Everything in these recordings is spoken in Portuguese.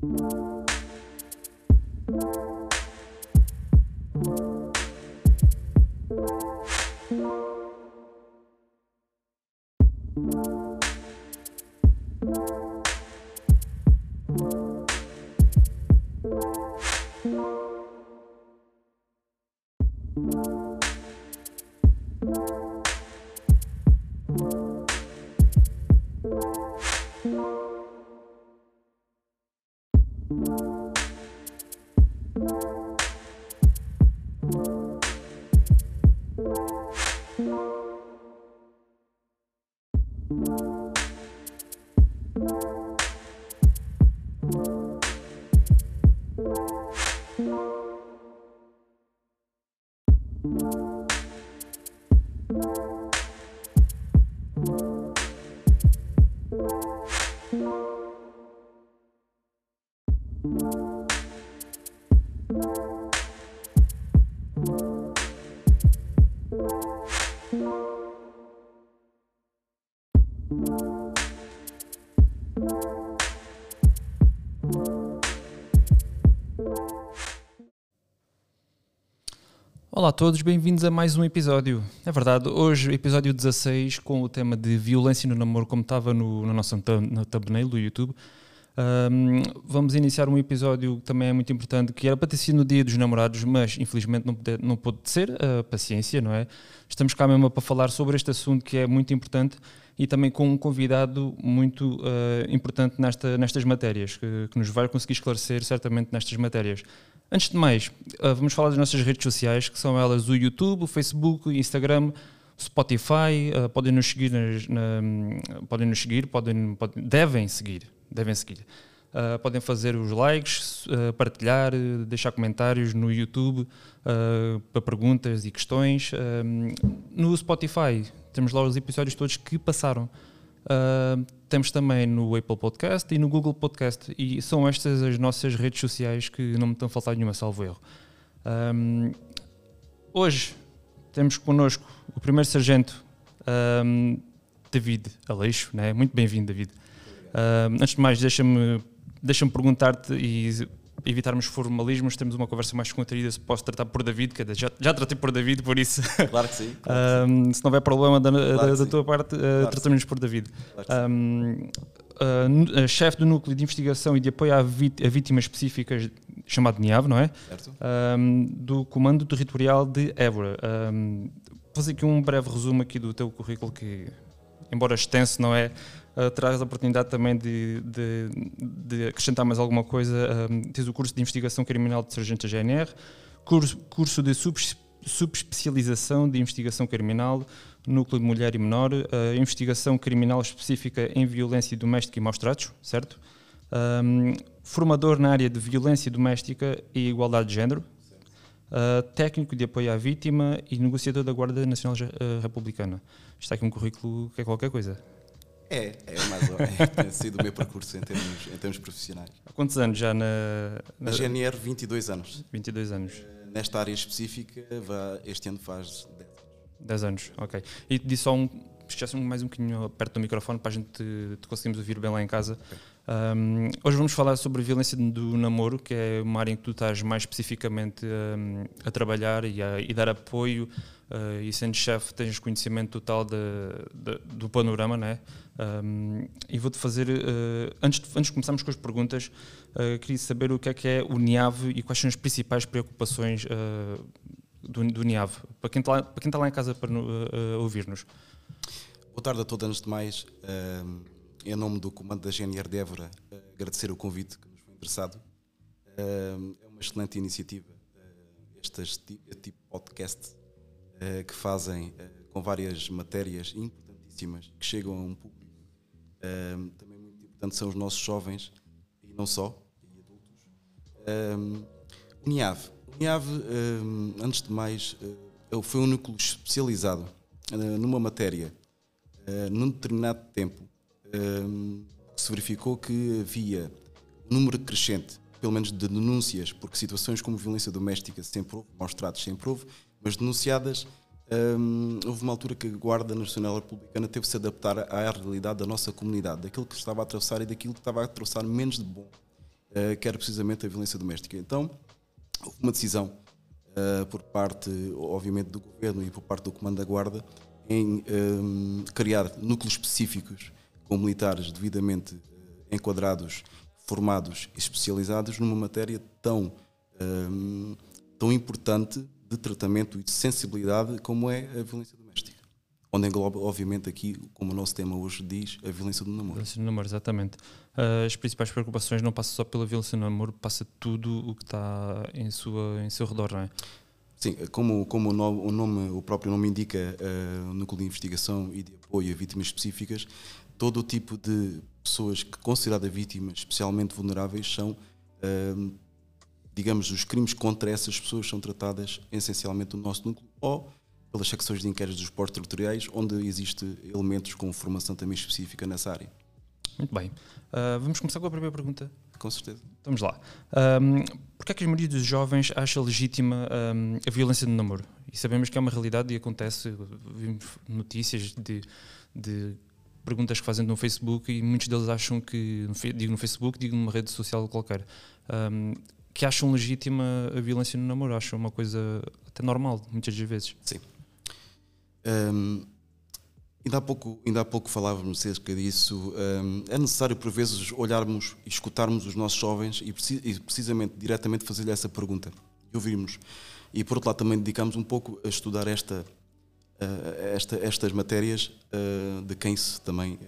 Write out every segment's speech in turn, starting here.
Thank you. Olá a todos, bem-vindos a mais um episódio. É verdade, hoje, episódio 16, com o tema de violência no namoro, como estava no, no nosso no thumbnail do YouTube. Um, vamos iniciar um episódio que também é muito importante, que era para ter sido no dia dos namorados, mas infelizmente não, não pôde ser, uh, paciência, não é? Estamos cá mesmo para falar sobre este assunto que é muito importante e também com um convidado muito uh, importante nesta, nestas matérias, que, que, nos vai conseguir esclarecer certamente nestas matérias. Antes de mais, uh, vamos falar das nossas redes sociais, que são elas o YouTube, o Facebook, o Instagram, Spotify, uh, podem nos seguir, podem nos seguir, podem, devem seguir, devem seguir. Uh, podem fazer os likes, uh, partilhar, deixar comentários no YouTube para perguntas e questões. no Spotify temos lá os episódios todos que passaram. Temos também no Apple Podcast e no Google Podcast. E são estas as nossas redes sociais que não me estão a faltar nenhuma, salvo erro. Um, hoje temos connosco o primeiro sargento um, David Aleixo. Né? Muito bem-vindo, David. antes de mais, deixa-me Deixa-me perguntar-te e evitarmos formalismos, temos uma conversa mais contraída se posso tratar por David, que já, já tratei por David, por isso. Claro que sim. Claro que sim. se não houver problema da, claro da, da tua parte, uh, claro tratamos por David. Claro um, uh, chefe do núcleo de investigação e de apoio a vítimas específicas, chamado NIAV, não é? Certo. Um, do Comando Territorial de Évora. Um, vou fazer aqui um breve resumo aqui do teu currículo, que, embora extenso, não é? Uh, a oportunidade também de, de, de acrescentar mais alguma coisa. Uh, tens o curso de investigação criminal de sargento da GNR, curso, curso de subespecialização de investigação criminal, núcleo de mulher e menor, uh, investigação criminal específica em violência doméstica e maus tratos, certo? Um, formador na área de violência doméstica e igualdade de género, uh, técnico de apoio à vítima e negociador da Guarda Nacional uh, Republicana. Está aqui um currículo que é qualquer coisa. É, é mais ou menos. tem sido o meu percurso em termos, em termos profissionais. Há quantos anos já na. Na, na GNR, 22 anos. 22 anos. Uh, nesta área específica, este ano faz 10 anos. 10 anos, ok. E disse só um. Esquece mais um bocadinho perto do microfone para a gente te, te conseguirmos ouvir bem lá em casa. Okay. Um, hoje vamos falar sobre a violência do namoro, que é uma área em que tu estás mais especificamente um, a trabalhar e, a, e dar apoio. Uh, e sendo chefe, tens conhecimento total de, de, do panorama, né? Um, e vou-te fazer, uh, antes, de, antes de começarmos com as perguntas, uh, queria saber o que é que é o NIAV e quais são as principais preocupações uh, do, do NIAV, para quem está lá, para quem está lá em casa para ouvir-nos. Boa tarde a todos, antes de mais, em nome do comando da GNR de Évora, agradecer o convite que nos foi interessado. é uma excelente iniciativa, este tipo de podcast que fazem com várias matérias importantíssimas que chegam a um público um, também muito importante são os nossos jovens e não só, e adultos. Um, o NIAV. O NIAV, um, antes de mais, uh, foi um núcleo especializado uh, numa matéria uh, num determinado tempo. se verificou que havia um número crescente, pelo menos de denúncias, porque situações como violência doméstica sempre houve, maus tratos sempre houve, mas denunciadas houve uma altura que a Guarda Nacional Republicana teve de se adaptar à realidade da nossa comunidade, daquilo que estava a atravessar e daquilo que estava a atravessar menos de bom. quer precisamente a violência doméstica. Então, houve uma decisão por parte, obviamente, do governo e por parte do Comando da Guarda em um, criar núcleos específicos com militares devidamente enquadrados, formados e especializados numa matéria tão, um, tão importante de tratamento e de sensibilidade como é a violência doméstica. Onde engloba, obviamente, aqui, como o nosso tema hoje diz, a violência do namoro. Violência do namoro, exatamente. Uh, as principais preocupações não passam só pela violência do namoro, passa tudo o que está em, sua, em seu redor, não é? Sim, como, como o, nome, o, nome, o próprio nome indica, uh, Núcleo de Investigação e de Apoio a Vítimas Específicas, todo o tipo de pessoas que consideradas vítimas especialmente vulneráveis são uh, digamos, os crimes contra essas pessoas são tratadas essencialmente no nosso núcleo ou pelas secções de inquéritos dos portos territoriais, onde existe elementos com formação também específica nessa área. Muito bem. Uh, vamos começar com a primeira pergunta. Com certeza. Vamos lá. Um, Porquê é que a maioria dos jovens acha legítima um, a violência no namoro? E sabemos que é uma realidade e acontece, vimos notícias de, de perguntas que fazem no Facebook e muitos deles acham que, digo no Facebook, digo numa rede social qualquer, um, que acham legítima a violência no namoro, acham uma coisa até normal, muitas das vezes. Sim. Um, ainda, há pouco, ainda há pouco falávamos acerca disso. Um, é necessário, por vezes, olharmos e escutarmos os nossos jovens e, e precisamente, diretamente, fazer-lhe essa pergunta e ouvirmos. E, por outro lado, também dedicamos um pouco a estudar esta, uh, esta, estas matérias uh, de quem se também uh,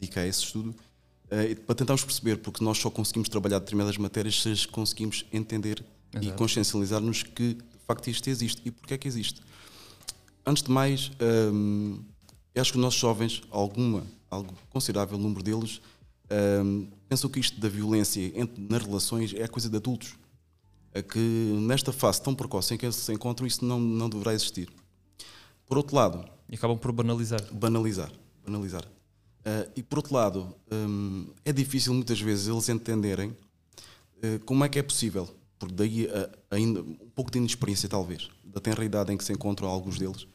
dedica a esse estudo Uh, para tentarmos perceber, porque nós só conseguimos trabalhar determinadas matérias se as conseguimos entender Exato. e consciencializar-nos que de facto isto existe e porque é que existe. Antes de mais, um, ehm, acho que os nossos jovens, alguma, algo considerável número deles, um, ehm, pensam que isto da violência entre, nas relações é coisa de adultos. É que nesta fase tão precoce em que eles se encontram, isso não, não deverá existir. Por outro lado. E acabam por banalizar. Banalizar. Banalizar. Uh, e por outro lado, um, é difícil muitas vezes eles entenderem uh, como é que é possível, porque daí uh, ainda um pouco de inexperiência talvez, da tenra idade em que se encontram alguns deles,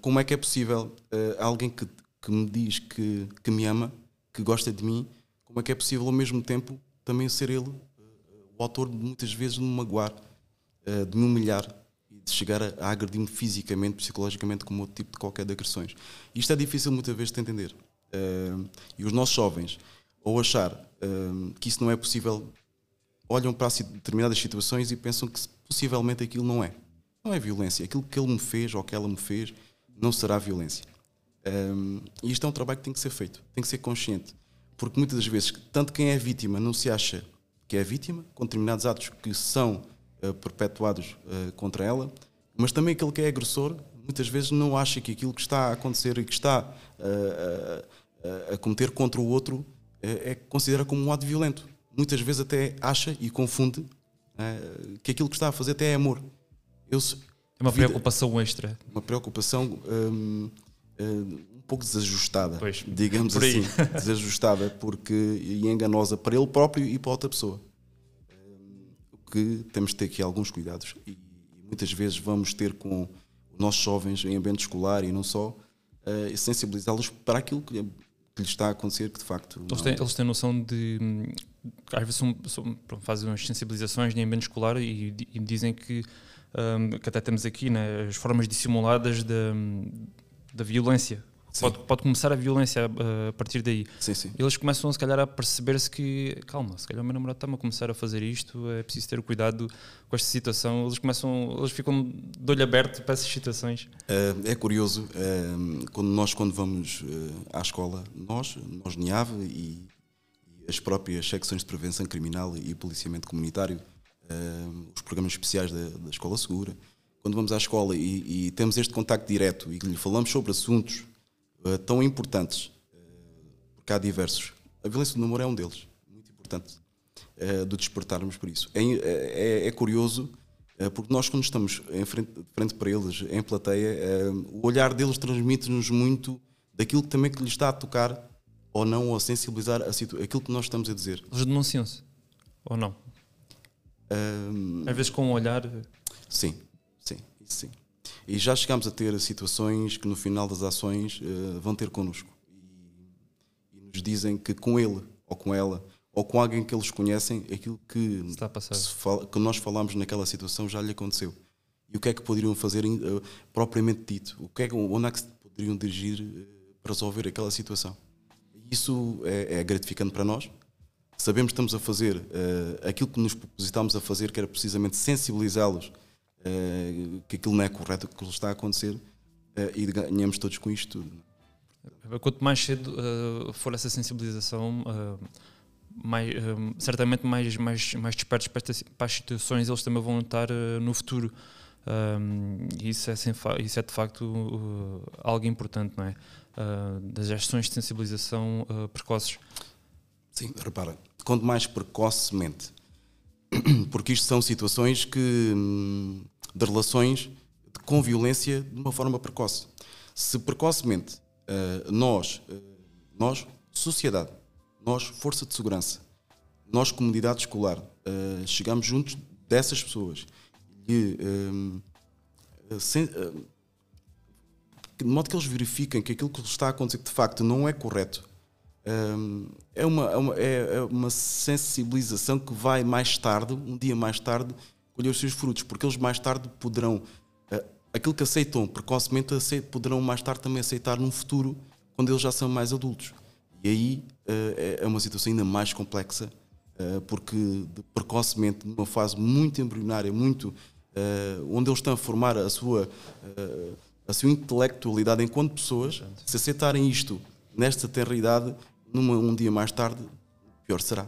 como é que é possível alguém que, que me diz que, que me ama, que gosta de mim, como é que é possível ao mesmo tempo também ser ele o autor de muitas vezes de me magoar, de me humilhar de chegar a, a agredir-me fisicamente, psicologicamente, como outro tipo de qualquer de agressões. Isto é difícil muitas vezes de entender. Uh, e os nossos jovens, ao achar uh, que isso não é possível, olham para determinadas situações e pensam que possivelmente aquilo não é. Não é violência. Aquilo que ele me fez ou que ela me fez não será violência. Um, e isto é um trabalho que tem que ser feito, tem que ser consciente. Porque muitas das vezes, tanto quem é vítima não se acha que é vítima, com determinados atos que são uh, perpetuados uh, contra ela, mas também aquele que é agressor muitas vezes não acha que aquilo que está a acontecer e que está uh, a cometer contra o outro é, é considera como um ato violento. Muitas vezes até acha e confunde é, que aquilo que está a fazer até é amor. Eu, é uma vida, preocupação extra. Uma preocupação um, um pouco desajustada, pois, digamos assim, desajustada porque e enganosa para ele próprio e para outra pessoa. Um, o que temos de ter aqui alguns cuidados e, muitas vezes vamos ter com os nossos jovens em ambiente escolar e não só, sensibilizá-los para aquilo que que lhes está a acontecer que de facto. Eles têm, eles têm noção de. Às vezes são, são, fazem umas sensibilizações em ambiente escolar e, e dizem que, um, que até temos aqui né, as formas dissimuladas da, da violência Pode, pode, começar a violência a, a partir daí. Sim, sim. Eles começam, se calhar, a perceber-se que, calma, se calhar o meu namorado está-me a começar a fazer isto, é preciso ter cuidado com esta situação. Eles começam, eles ficam de olho aberto para essas situações. Uh, é curioso, uh, quando nós, quando vamos à escola, nós, nós NIAV e, e, as próprias secções de prevenção criminal e policiamento comunitário, os programas especiais da, da Escola Segura, quando vamos à escola e, e temos este contacto direto e lhe falamos sobre assuntos uh, tão importantes, uh, porque há diversos. A violência do namoro é um deles, muito importante, uh, de despertarmos por isso. É, é, é curioso, porque nós, quando estamos em frente, frente para eles, em plateia, o olhar deles transmite-nos muito daquilo que também que lhes está a tocar ou não, ou a sensibilizar a aquilo que nós estamos a dizer. Eles denunciam-se, ou não? Um, Às vezes com um olhar. Sim, sim, sim. E já chegámos a ter situações que no final das ações uh, vão ter connosco e, e, nos dizem que com ele ou com ela ou com alguém que eles conhecem, aquilo que, fala- que nós falámos naquela situação já lhe aconteceu. E o que é que poderiam fazer eh, propriamente dito? O que é onde é que se poderiam dirigir eh, para resolver aquela situação? Isso é, é gratificante para nós. Sabemos que estamos a fazer eh, aquilo que nos propositámos a fazer, que era precisamente sensibilizá-los eh, que aquilo não é correto, que aquilo está a acontecer, eh, e ganhamos todos com isto tudo. Quanto mais cedo uh, for essa sensibilização, uh, mais, certamente mais, mais, mais despertos para, para as situações eles também vão estar uh, no futuro. Um, isso é, isso é de facto uh, algo importante, não é? Uh, das ações de sensibilização uh, precoces. Sim, repara, quanto mais precocemente, porque isto são situações que hum, de relações com violência de uma forma precoce. Se precocemente eh, nós, eh, nós, sociedade, nós, força de segurança, nós, comunidade escolar, eh, chegamos juntos dessas pessoas e de modo que eles verifiquem que aquilo que está a acontecer de facto não é correto, é, uma, é, uma, é- é uma sensibilização que vai mais tarde, um dia mais tarde, colher os seus frutos, porque eles mais tarde poderão, eh, aquilo que aceitam precocemente, poderão mais tarde também aceitar num futuro, quando eles já são mais adultos. E aí eh, é é uma situação ainda mais complexa, eh, porque precocemente, numa fase muito embrionária, muito onde eles estão a formar a sua, a sua intelectualidade enquanto pessoas, se aceitarem isto nesta tenra idade, numa, um dia mais tarde, pior será.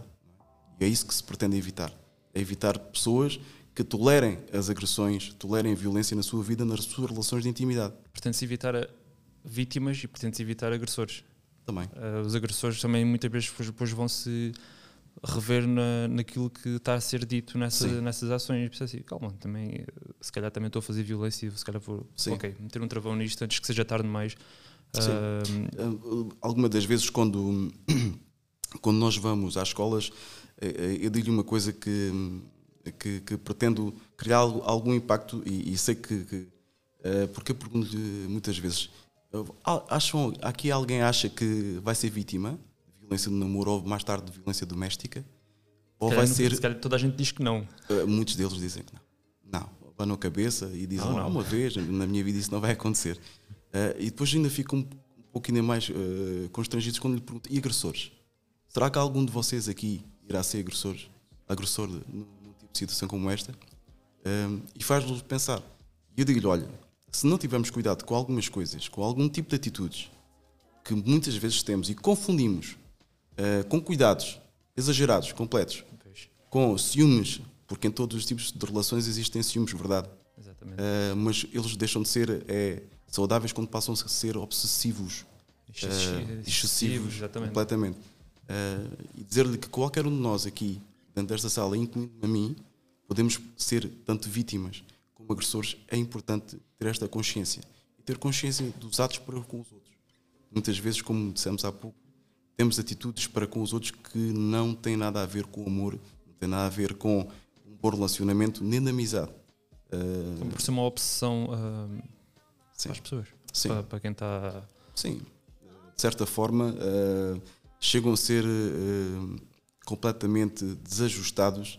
E é isso que se pretende evitar. É evitar pessoas que tolerem as agressões, tolerem a violência na sua vida, nas suas relações de intimidade. Pretende-se evitar vítimas e pretende-se evitar agressores. Também. Uh, os agressores também muitas vezes depois, vão se rever na, naquilo que está a ser dito nessa, nessas ações e assim, calma, também, eh, se calhar também estou a fazer violência, se calhar vou Sim. ok, meter um travão nisto antes que seja tarde demais. Sim. Uh, Uh, Alguma das vezes, quando, quando nós vamos às escolas, eh, eh, eu digo-lhe uma coisa que, que, que pretendo criar algum impacto e, e sei que. que eh, porque eu pergunto-lhe muitas vezes: acham, aqui alguém acha que vai ser vítima de violência de namoro ou mais tarde de violência doméstica? Ou vai ser. se calhar toda a gente diz que não. Uh, muitos deles dizem que não. Não, abanam a cabeça e dizem, Não, não, não. uma vez, na minha vida isso não vai acontecer. Uh, e depois ainda ficam um, ainda mais constrangidos quando lhe perguntam, e agressores? Será que algum de vocês aqui irá ser agressores, agressor de- situação como esta? Um, e faz-los pensar. E eu digo-lhe, olha, se não tivermos cuidado com algumas coisas, com algum tipo de atitudes que muitas vezes temos e confundimos uh, com cuidados exagerados, completos, com ciúmes, porque em todos os tipos de relações existem ciúmes, verdade? exatamente. Ah, mas eles deixam de ser é, saudáveis quando passam a ser obsessivos, ah, excessivos, exatamente. completamente. Ah, e dizer-lhe que qualquer um de nós aqui, dentro desta sala, incluindo a mim, podemos ser tanto vítimas como agressores. É importante ter esta consciência e ter consciência dos atos para com os outros. Muitas vezes, como dissemos há pouco, temos atitudes para com os outros que não têm nada a ver com o amor, não têm nada a ver com um bom relacionamento, nem de amizade. Ah, Por ser uma obsessão uh, para as pessoas, sim. para, para quem está. Sim, de certa forma eh, chegam a ser eh, completamente desajustados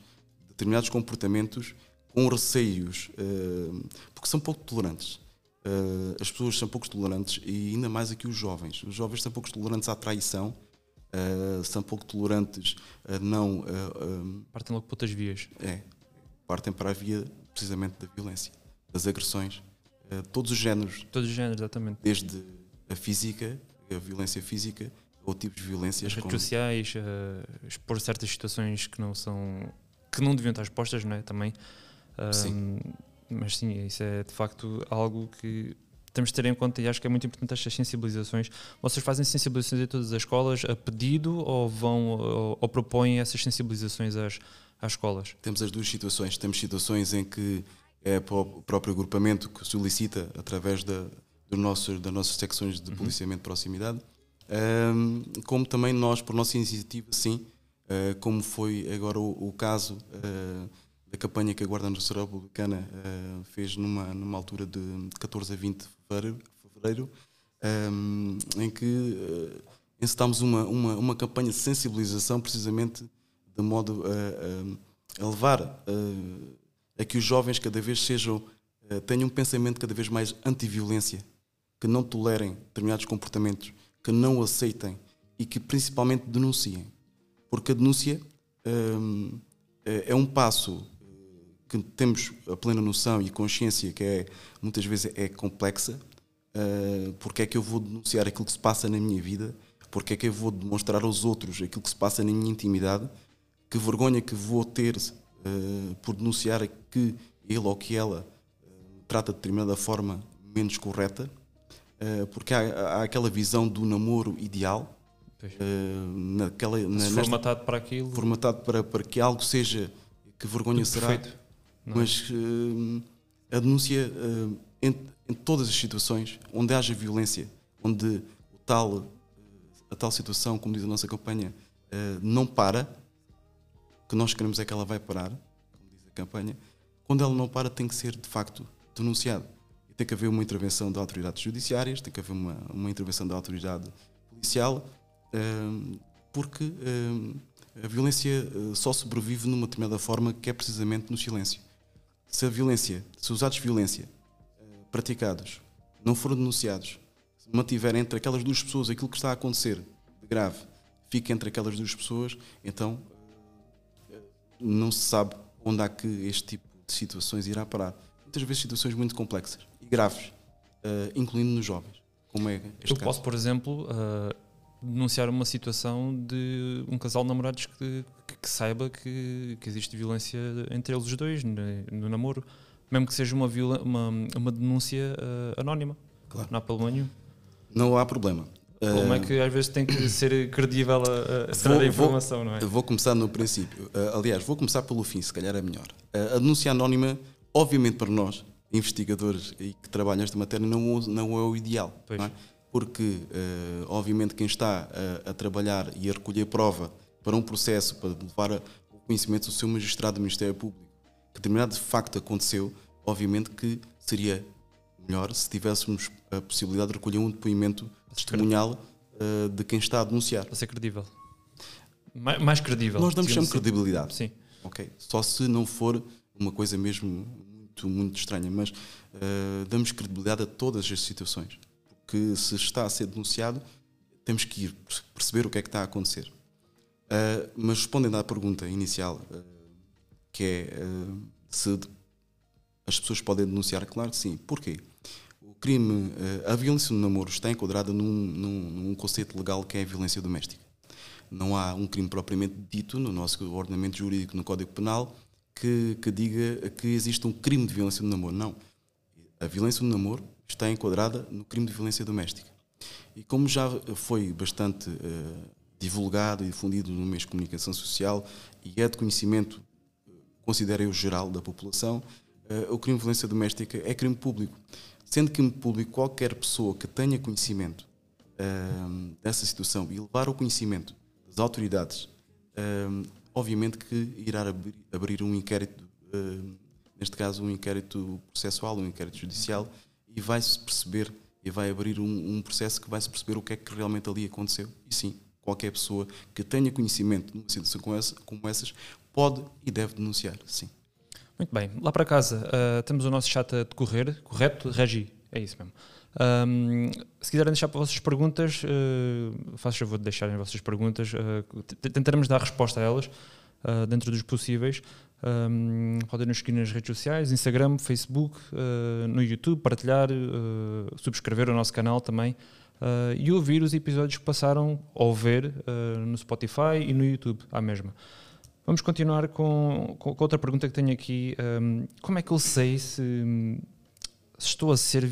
determinados comportamentos com receios, eh, porque são pouco tolerantes. Eh, as pessoas são pouco tolerantes e ainda mais aqui os jovens. Os jovens são pouco tolerantes à traição, eh, são pouco tolerantes a não. partem logo para outras vias. é, partem para a via precisamente da violência, das agressões, todos os géneros, Todos os géneros, exatamente. desde a física, a violência física, ou tipos de violências As redes como sociais, uh, expor certas situações que não são. Que não deviam estar expostas, não é? Também. Um, Sim. Mas sim, isso é de facto algo que temos de ter em conta e acho que é muito importante estas sensibilizações. Vocês fazem sensibilizações em todas as escolas a pedido ou vão ou, ou propõem essas sensibilizações às, às escolas? temos as duas situações. Temos situações em que é para o próprio agrupamento que solicita através da, do nosso, das nossas secções de policiamento de proximidade, ahm, como também nós, por nossa iniciativa, sim, ah, como foi agora o, o caso ah, da campanha que a Guarda Nacional Republicana ah, fez numa, numa altura de 14 a 20 de fevereiro, fevereiro ahm, em que ah, encetámos uma, uma, uma campanha de sensibilização precisamente de modo a, a, levar a, que os jovens cada vez sejam, tenham um pensamento cada vez mais anti-violência, que não tolerem determinados comportamentos, que não aceitem e que principalmente denunciem. Porque a denúncia é um passo que temos a plena noção e consciência que é muitas vezes é complexa, uh, porque é que eu vou denunciar aquilo que se passa na minha vida, porque é que eu vou demonstrar aos outros aquilo que se passa na minha intimidade, que vergonha que vou ter uh, por denunciar que ele ou que ela uh, trata de determinada forma menos correta, porque há, há, aquela visão do namoro ideal, naquela, na, formatado para aquilo, formatado para, para que algo seja que vergonha será. Perfeito é? Mas uh, a denúncia uh, em, em, todas as situações onde haja violência, onde o tal, uh, a tal situação, como diz a nossa campanha, não para, o que nós queremos é que ela vai parar, como diz a campanha, quando ela não para tem que ser de facto denunciado. E tem que haver uma intervenção de autoridades judiciárias, tem que haver uma, uma intervenção da autoridade policial, porque a violência só sobrevive numa determinada forma que é precisamente no silêncio se a violência, se os atos de violência uh, praticados não forem denunciados, se mantiverem entre aquelas duas pessoas aquilo que está a acontecer de grave, fica entre aquelas duas pessoas, então uh, não se sabe onde há que este tipo de situações irá parar. Muitas vezes situações muito complexas e graves, incluindo nos jovens, como é este Eu caso. posso, por exemplo, denunciar uma situação de um casal de namorados que, que, que saiba que, que, existe violência entre eles dois no, no namoro, mesmo que seja uma, viola, uma, uma denúncia uh, anónima. Claro. Não há problema nenhum. Não há problema. Como é que às vezes tem que ser credível a, a vou, a informação, vou, não é? Vou começar no princípio. Uh, aliás, vou começar pelo fim, se calhar é melhor. Uh, a denúncia anónima, obviamente para nós, investigadores e que trabalham esta matéria, não, não é o ideal. Pois. Não é? Porque, uh, obviamente, quem está a, a, trabalhar e a recolher prova para um processo, para levar o conhecimento do seu magistrado do Ministério Público, que determinado facto aconteceu, obviamente que seria melhor se tivéssemos a possibilidade de recolher um depoimento testemunhal uh, de quem está a denunciar. Para ser credível. Mais, mais credível. Nós damos sempre assim. credibilidade. Sim. Ok. Só se não for uma coisa mesmo muito, muito estranha, mas uh, damos credibilidade a todas as situações que se está a ser denunciado, temos que ir perceber o que é que está a acontecer. Uh, mas respondendo à pergunta inicial, uh, que é uh, se as pessoas podem denunciar, claro que sim. Porquê? O crime, a violência no namoro está enquadrada num, num, num, conceito legal que é a violência doméstica. Não há um crime propriamente dito no nosso ordenamento jurídico, no Código Penal, que, que diga que existe um crime de violência no namoro. Não. A violência no namoro está enquadrada no crime de violência doméstica. E como já foi bastante uh, divulgado e difundido no meio de comunicação social e é de conhecimento, uh, considero eu, geral da população, uh, o crime de violência doméstica é crime público. Sendo crime público, qualquer pessoa que tenha conhecimento dessa situação e levar o conhecimento das autoridades, obviamente que irá abrir, abrir um inquérito, neste caso um inquérito processual, um inquérito judicial, e vai-se perceber e vai abrir um, um, processo que vai-se perceber o que é que realmente ali aconteceu. E sim, qualquer pessoa que tenha conhecimento de uma situação como, essa, como essas pode e deve denunciar, sim. Muito bem, lá para casa uh, temos o nosso chat a decorrer, correto? Regi, é isso mesmo. Um, se quiserem deixar para vossas perguntas, uh, faço favor de deixarem as vossas perguntas, uh, tentaremos dar resposta a elas uh, dentro dos possíveis. Um, podem nos seguir nas redes sociais, Instagram, Facebook, uh, no YouTube, partilhar, uh, subscrever o nosso canal também uh, e ouvir os episódios que passaram ou ver no Spotify e no YouTube, à mesma. Vamos continuar com, com, outra pergunta que tenho aqui. Um, como é que eu sei se, se estou a ser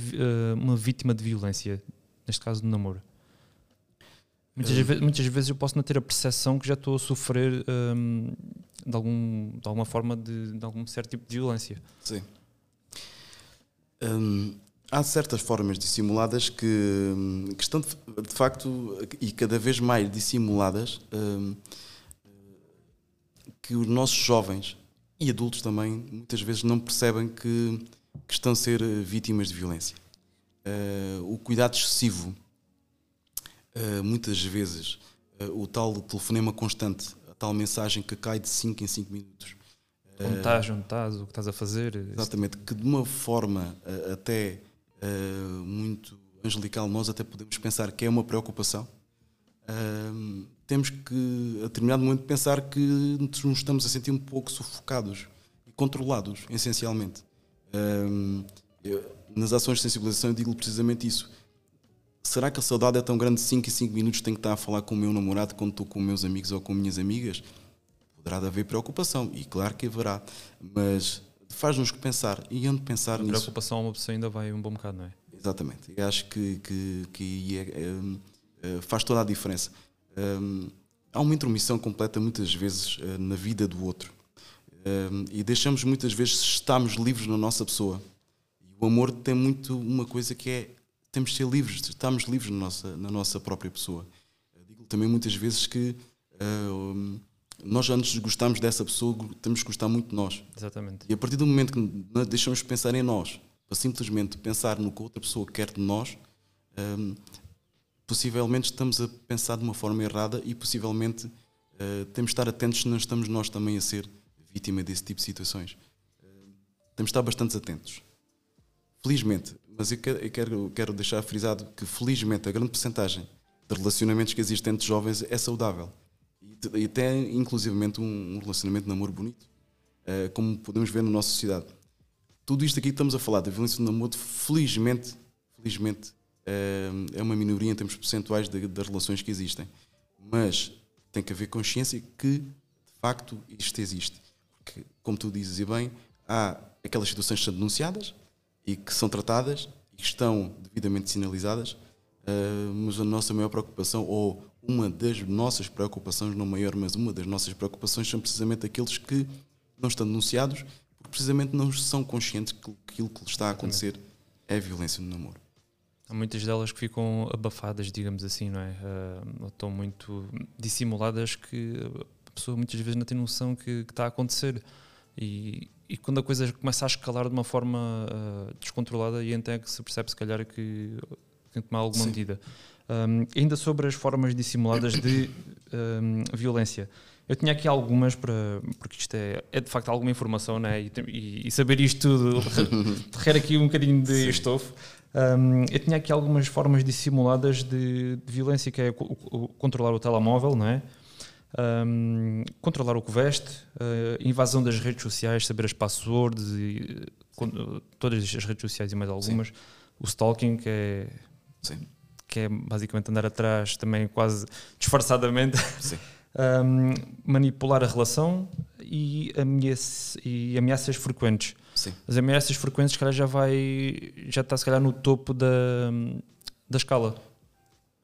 uma vítima de violência, neste caso de namoro? Muitas, vezes, muitas vezes eu posso não ter a percepção que já estou a sofrer um, de, algum, de alguma forma de, de algum certo tipo de violência. Sim. Hum, há certas formas dissimuladas que, que, estão de, de facto e cada vez mais dissimuladas hum, que os nossos jovens e adultos também muitas vezes não percebem que, que estão a ser vítimas de violência. Uh, o cuidado excessivo uh, muitas vezes uh, o tal telefonema constante a tal mensagem que cai de 5 em 5 minutos. Como estás, onde estás, o que estás a fazer. Exatamente, que de uma forma até muito angelical nós até podemos pensar que é uma preocupação. temos que, a determinado momento, pensar que nos estamos a sentir um pouco sufocados e controlados, essencialmente. nas ações de sensibilização, eu digo precisamente isso será que a saudade é tão grande 5 e 5 minutos tenho que estar a falar com o meu namorado quando estou com meus amigos ou com minhas amigas? Poderá haver preocupação, e claro que haverá, mas faz-nos pensar, e onde pensar a nisso? preocupação uma pessoa ainda vai um bom bocado, não é? Exatamente, e acho que, que, que é, é, faz toda a diferença. Um, há uma intromissão completa muitas vezes uh, na vida do outro um, e deixamos muitas vezes estarmos livres na nossa pessoa. E o amor tem muito uma coisa que é temos de ser livres, estamos livres na nossa, na nossa própria pessoa. Digo também muitas vezes que uh, nós antes de gostarmos dessa pessoa, temos que gostar muito de nós. Exatamente. E a partir do momento que deixamos de pensar em nós, para simplesmente pensar no que outra pessoa quer de nós, um, possivelmente estamos a pensar de uma forma errada e possivelmente uh, temos de estar atentos se não estamos nós também a ser vítima desse tipo de situações. Uh, temos de estar bastante atentos. Felizmente, mas eu quero, quero, deixar frisado que, felizmente, a grande porcentagem de relacionamentos que existem entre jovens é saudável. E, até, inclusivamente, um, relacionamento de namoro bonito, uh, como podemos ver na nossa sociedade. Tudo isto aqui que estamos a falar da violência no namoro, felizmente, felizmente uh, é uma minoria em termos percentuais das relações que existem. Mas tem que haver consciência que, de facto, isto existe. Porque, como tu dizes e bem, há aquelas situações que são denunciadas, e que são tratadas e que estão devidamente sinalizadas, uh, mas a nossa maior preocupação, ou uma das nossas preocupações, não maior, mas uma das nossas preocupações, são precisamente aqueles que não estão denunciados, porque precisamente não são conscientes que aquilo que lhes está a acontecer é violência no namoro. Há muitas delas que ficam abafadas, digamos assim, não é? Uh, estão muito dissimuladas que a pessoa muitas vezes não tem noção que, que está a acontecer. E, e quando a coisa começa a escalar de uma forma uh, descontrolada, e então é que se percebe, se calhar, que tem que tomar alguma Sim. medida. Um, ainda sobre as formas dissimuladas de um, violência. Eu tinha aqui algumas para. porque isto é, é de facto alguma informação, né? e, e, e saber isto tudo requer aqui um bocadinho de Sim. estofo. Um, eu tinha aqui algumas formas dissimuladas de, de violência, que é o, o, controlar o telemóvel, não é? Um, controlar o que veste, uh, invasão das redes sociais, saber as passwords, e, uh, todas as redes sociais e mais algumas, Sim. o stalking, que é, que é basicamente andar atrás também quase disfarçadamente, um, manipular a relação e, ameaça, e ameaças frequentes. Sim. As ameaças frequentes, se calhar, já vai, já está se calhar no topo da, da escala.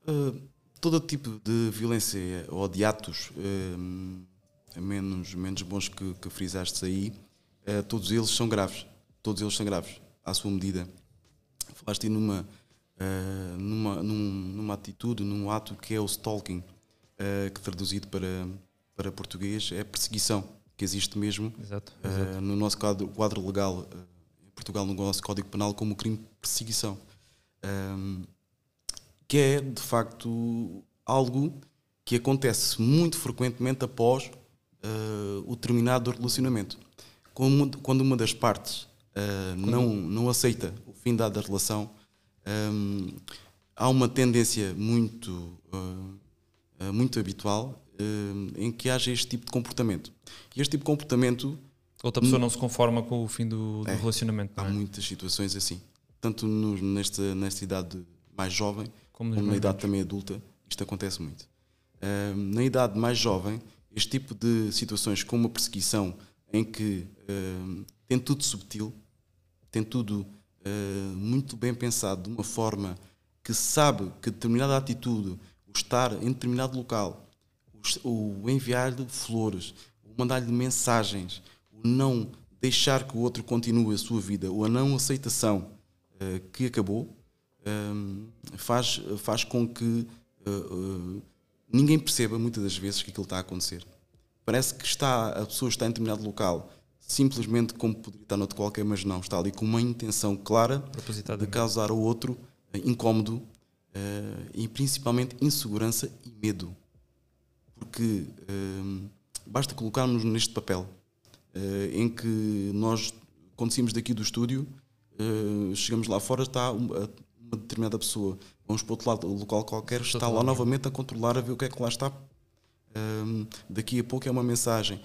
Uh todo tipo de violência ou de atos um, menos, menos bons que, que frisaste aí, uh, todos eles são graves. Todos eles são graves, à sua medida. Falaste numa, uh, numa, num, numa atitude, num ato que é o stalking, que traduzido para, para português é perseguição, que existe mesmo exato, exato. no nosso quadro, quadro legal em Portugal, no nosso Código Penal, como crime de perseguição. Um, que é de facto algo que acontece muito frequentemente após uh, o terminado do relacionamento. Quando, quando uma das partes uh, não, não aceita o fim da relação, um, há uma tendência muito, uh, muito habitual em que haja este tipo de comportamento. E este tipo de comportamento. Outra pessoa não se conforma com o fim do, do é, relacionamento. Há é? muitas situações assim. Tanto nesta, nesta idade mais jovem, como, como na idade também adulta, isto acontece muito. Uh, na idade mais jovem, este tipo de situações, como uma perseguição, em que uh, tem tudo subtil, tem tudo uh, muito bem pensado, de uma forma que sabe que determinada atitude, o estar em determinado local, o, o enviar-lhe flores, o mandar-lhe mensagens, o não deixar que o outro continue a sua vida, ou a não aceitação que acabou, faz, faz com que uh, uh, ninguém perceba muitas das vezes que aquilo está a acontecer. Parece que está, a pessoa está em determinado local simplesmente como poderia estar noutro qualquer, mas não, está ali com uma intenção clara de causar ao outro uh, incómodo e principalmente insegurança e medo. Porque basta colocarmos neste papel em que nós, quando saímos daqui do estúdio, chegamos lá fora, está uma, determinada pessoa, vamos para outro lado, local qualquer, está lá novamente a controlar, a ver o que é que lá está. daqui a pouco é uma mensagem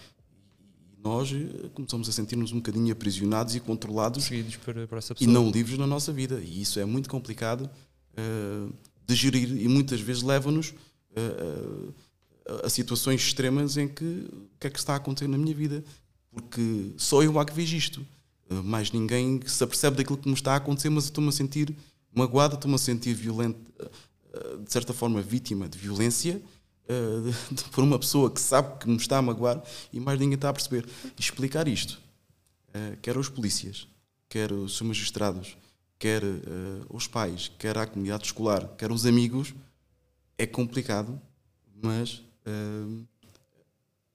nós eh, começamos a sentir-nos um bocadinho aprisionados e controlados por, por e não livres na nossa vida. E isso é muito complicado uh, de gerir e muitas vezes leva-nos uh, a, a situações extremas em que o que é que está a acontecer na minha vida? Porque só eu há que vejo isto. Uh, mais ninguém se apercebe daquilo que me está a acontecer, mas eu estou-me a sentir magoado, estou-me a sentir violento, de certa forma vítima de violência uh, por uma pessoa que sabe que me está a magoar e mais ninguém está a perceber. Explicar isto, uh, quer aos polícias, quer os magistrados, quer os pais, quer à comunidade escolar, quer os amigos, é complicado, mas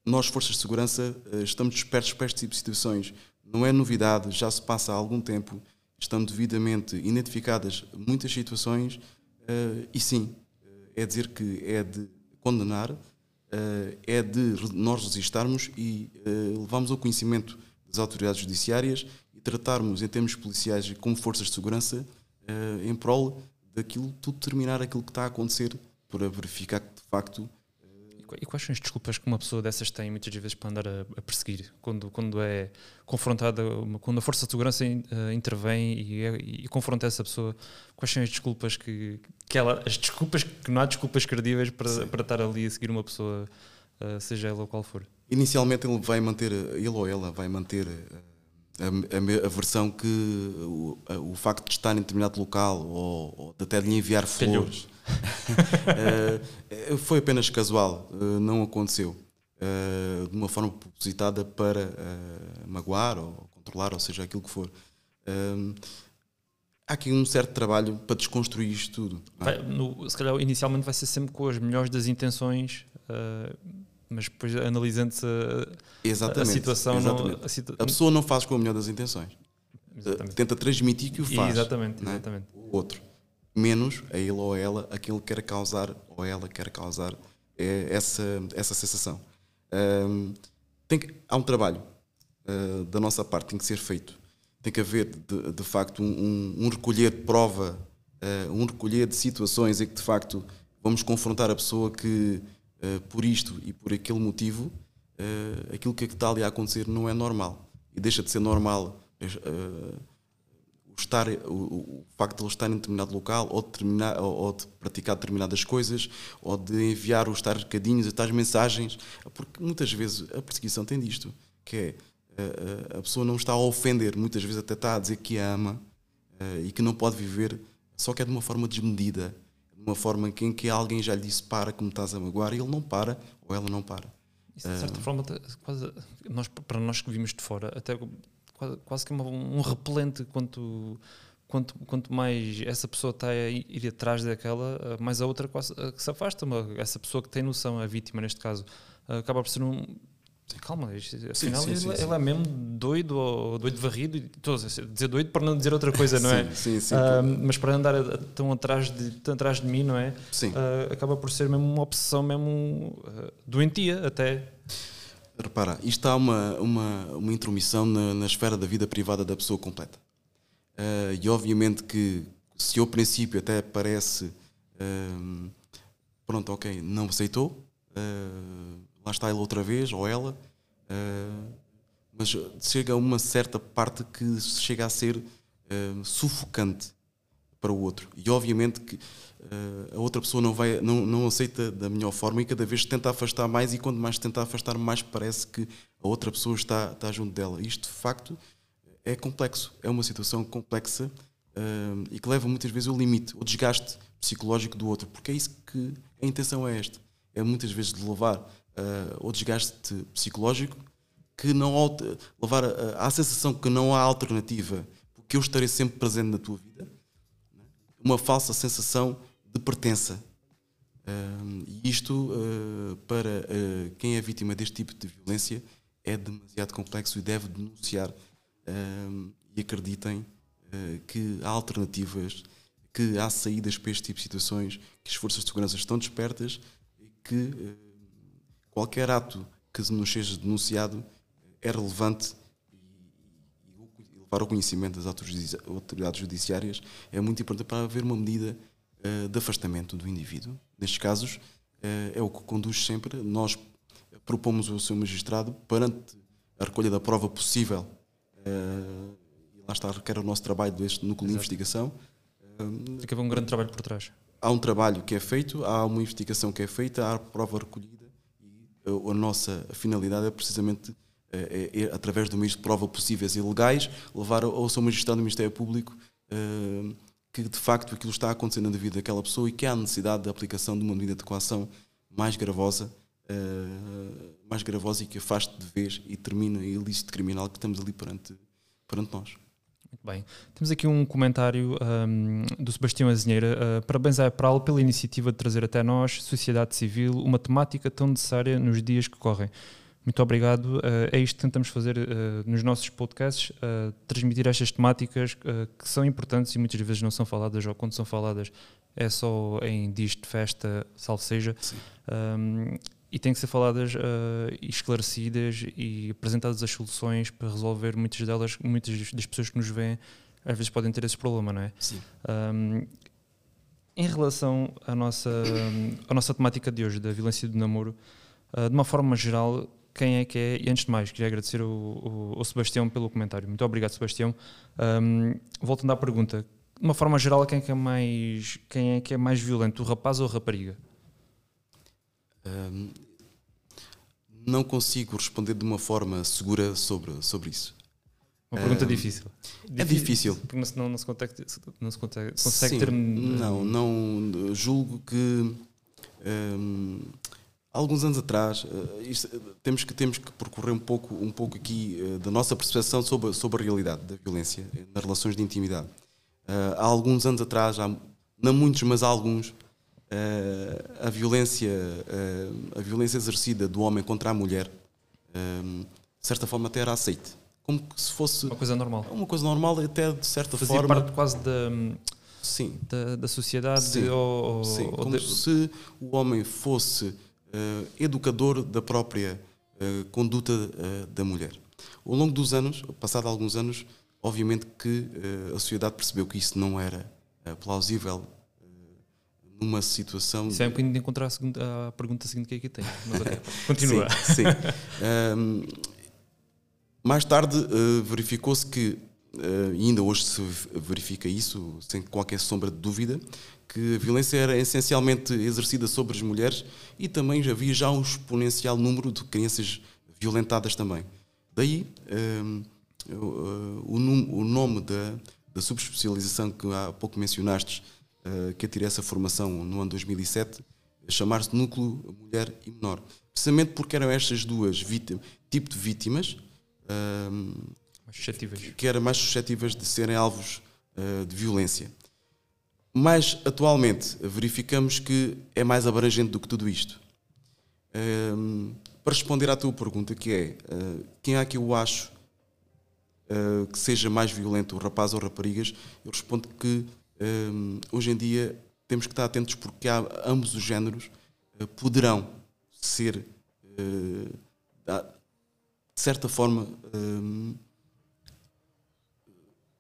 nós, forças de segurança, estamos despertos para de situações. Não é novidade, já se passa há algum tempo, estão devidamente identificadas muitas situações e sim, é dizer que é de condenar uh, é de nós resistarmos e uh, levarmos ao conhecimento das autoridades judiciárias e tratarmos em termos policiais como forças de segurança uh, em prol daquilo, tudo terminar aquilo que está a acontecer para verificar que de facto e quais são as desculpas que uma pessoa dessas tem muitas vezes para andar a, a perseguir? Quando, quando é confrontada, quando a Força de Segurança uh, intervém e, é, e, confronta essa pessoa, quais são as desculpas que, que ela. As desculpas que não há desculpas credíveis para, para estar ali a seguir uma pessoa, uh, seja ela ou qual for? Inicialmente ele vai manter, ele ou ela vai manter. Uh, a, a, a, versão que o, a, o facto de estar em determinado local ou, ou de até lhe enviar flores uh, foi apenas casual, uh, não aconteceu uh, de uma forma propositada para magoar ou controlar, ou seja, aquilo que for. há aqui um certo trabalho para desconstruir isto tudo. É? Vai, no, se calhar inicialmente vai ser sempre com as melhores das intenções mas depois analisando-se a, a, situação. Não, a, situ... a, pessoa não faz com a melhor das intenções. Exatamente. Tenta transmitir que o faz. Exatamente, é? exatamente. É? O outro menos a ele ou a ela aquilo que quer causar ou ela quer causar é essa, essa sensação. Um, tem que, há um trabalho uh, da nossa parte tem que ser feito. Tem que haver, de, de facto, um, um, recolher de prova, uh, um recolher de situações em que, de facto, vamos confrontar a pessoa que, uh, por isto e por aquele motivo, aquilo que está ali a acontecer não é normal. E deixa de ser normal estar, o, o, facto de ele estar em determinado local ou de, terminar, ou, ou de praticar determinadas coisas ou de enviar os tais recadinhos, as tais mensagens, porque muitas vezes a perseguição tem disto, que é a, a pessoa não está a ofender, muitas vezes até está a dizer que a ama uh, e que não pode viver, só que é de uma forma desmedida, de uma forma em que alguém já lhe disse para que me estás a magoar e ele não para ou ela não para. Isso, de certa forma, quase, nós, para nós que vimos de fora, até quase que uma, um repelente quanto, quanto, quanto mais essa pessoa está a ir atrás daquela, eh, mais a outra quase, eh, que se afasta. Uma, essa pessoa que tem noção, a vítima neste caso, eh, acaba por ser um. Calma, afinal sim, sim, ele, sim, ele, é mesmo doido ou doido varrido. Estou a dizer doido para não dizer outra coisa, não é? Sim, sim, uh, mas para andar tão atrás de, tão atrás de mim, não é? Sim. Uh, acaba por ser mesmo uma obsessão, mesmo doentia até. Repara, isto há uma, uma, uma intromissão na, na esfera da vida privada da pessoa completa. Uh, e obviamente que se ao princípio até parece uh, pronto, ok, não aceitou, uh, lá está ele outra vez, ou ela, mas chega a uma certa parte que chega a ser sufocante para o outro. E obviamente que uh, a outra pessoa não, vai, não, não aceita da melhor forma e cada vez tenta afastar mais, e quando mais tenta afastar, mais parece que a outra pessoa está, está junto dela. Isto, de facto, é complexo. É uma situação complexa uh, e que leva muitas vezes o limite, o desgaste psicológico do outro, porque é isso que a intenção é esta. É muitas vezes de levar uh, ao desgaste psicológico que não levar à sensação que não há alternativa, porque eu estarei sempre presente na tua vida uma falsa sensação de pertença. Uh, e isto, uh, para uh, quem é vítima deste tipo de violência, é demasiado complexo e deve denunciar. e acreditem que há alternativas, que há saídas para este tipo de situações, que as forças de segurança estão despertas e que qualquer ato que nos seja denunciado é relevante levar ao conhecimento das autoridades judiciárias é muito importante para haver uma medida uh, de afastamento do indivíduo. Nestes casos, uh, é o que conduz sempre. Nós propomos ao seu magistrado, perante a recolha da prova possível, uh, e lá está, requer o nosso trabalho deste núcleo Exato. de investigação. Haver um grande trabalho por trás. Há um trabalho que é feito, há uma investigação que é feita, há prova recolhida e a nossa finalidade é precisamente é, é, através do meio de prova possíveis e legais, levar ao seu magistrado do Ministério Público uh, que de facto aquilo está acontecendo na vida daquela pessoa e que há necessidade da aplicação de uma medida de coação mais gravosa, mais gravosa e que afaste de vez e termine a ilícito criminal que estamos ali perante, perante nós. Muito bem. Temos aqui um comentário um, do Sebastião Azinheira. Uh, parabéns à EPRAL pela iniciativa de trazer até nós, sociedade civil, uma temática tão necessária nos dias que correm. Muito obrigado. Uh, é isto que tentamos fazer uh, nos nossos podcasts, uh, transmitir estas temáticas que são importantes e muitas vezes não são faladas, ou quando são faladas é só em dias de festa, salvo seja. Um, e têm que ser faladas e esclarecidas e apresentadas as soluções para resolver muitas delas, muitas das pessoas que nos veem às vezes podem ter esse problema, não é? Sim. Um, em relação à nossa, à nossa temática de hoje, da violência do namoro, de uma forma geral, quem é que é. E antes de mais, queria agradecer o, o, Sebastião pelo comentário. Muito obrigado, Sebastião. Um, voltando à pergunta, de uma forma geral, quem é que é mais, quem é, que é mais violento, o rapaz ou a rapariga? Um, não consigo responder de uma forma segura sobre, sobre isso. Uma pergunta um, difícil. É difícil. Porque senão não se consegue, não se consegue, consegue Sim, ter. Não, não. Julgo que. Um, Há alguns anos atrás, uh, isto, uh, temos, que, temos que percorrer um pouco, um pouco aqui uh, da nossa percepção sobre, sobre a realidade da violência nas relações de intimidade. há alguns anos atrás, há, não muitos, mas há alguns, a, violência, a violência exercida do homem contra a mulher, de certa forma, até era aceite. Como se fosse. Uma coisa normal. Uma coisa normal, até de certa Fazia forma. parte quase da. Sim. Da, da sociedade. Sim, ou, sim. Ou como de... se o homem fosse educador da própria uh, conduta uh, da mulher. Ao longo dos anos, passado alguns anos, obviamente que a sociedade percebeu que isso não era plausível numa situação. Isso é um bocadinho de encontrar a, segunda, a pergunta seguinte que aqui tem. Mas continua. sim. sim. um, mais tarde verificou-se que, e ainda hoje se verifica isso, sem qualquer sombra de dúvida, que a violência era essencialmente exercida sobre as mulheres e também havia já um exponencial número de crianças violentadas também. Daí um, o, o, nome da, da subespecialização que há pouco mencionaste, uh, que atirei essa formação no ano 2007, chamar-se Núcleo Mulher e Menor. Precisamente porque eram estas duas vítimas, tipo de vítimas um, suscetíveis. que eram mais suscetíveis de serem alvos uh, de violência. Mas atualmente verificamos que é mais abrangente do que tudo isto. Um, para responder à tua pergunta, que é uh, quem é que eu acho uh, que seja mais violento, o rapaz ou raparigas, eu respondo que um, hoje em dia temos que estar atentos porque há, ambos os géneros uh, poderão ser, de certa forma,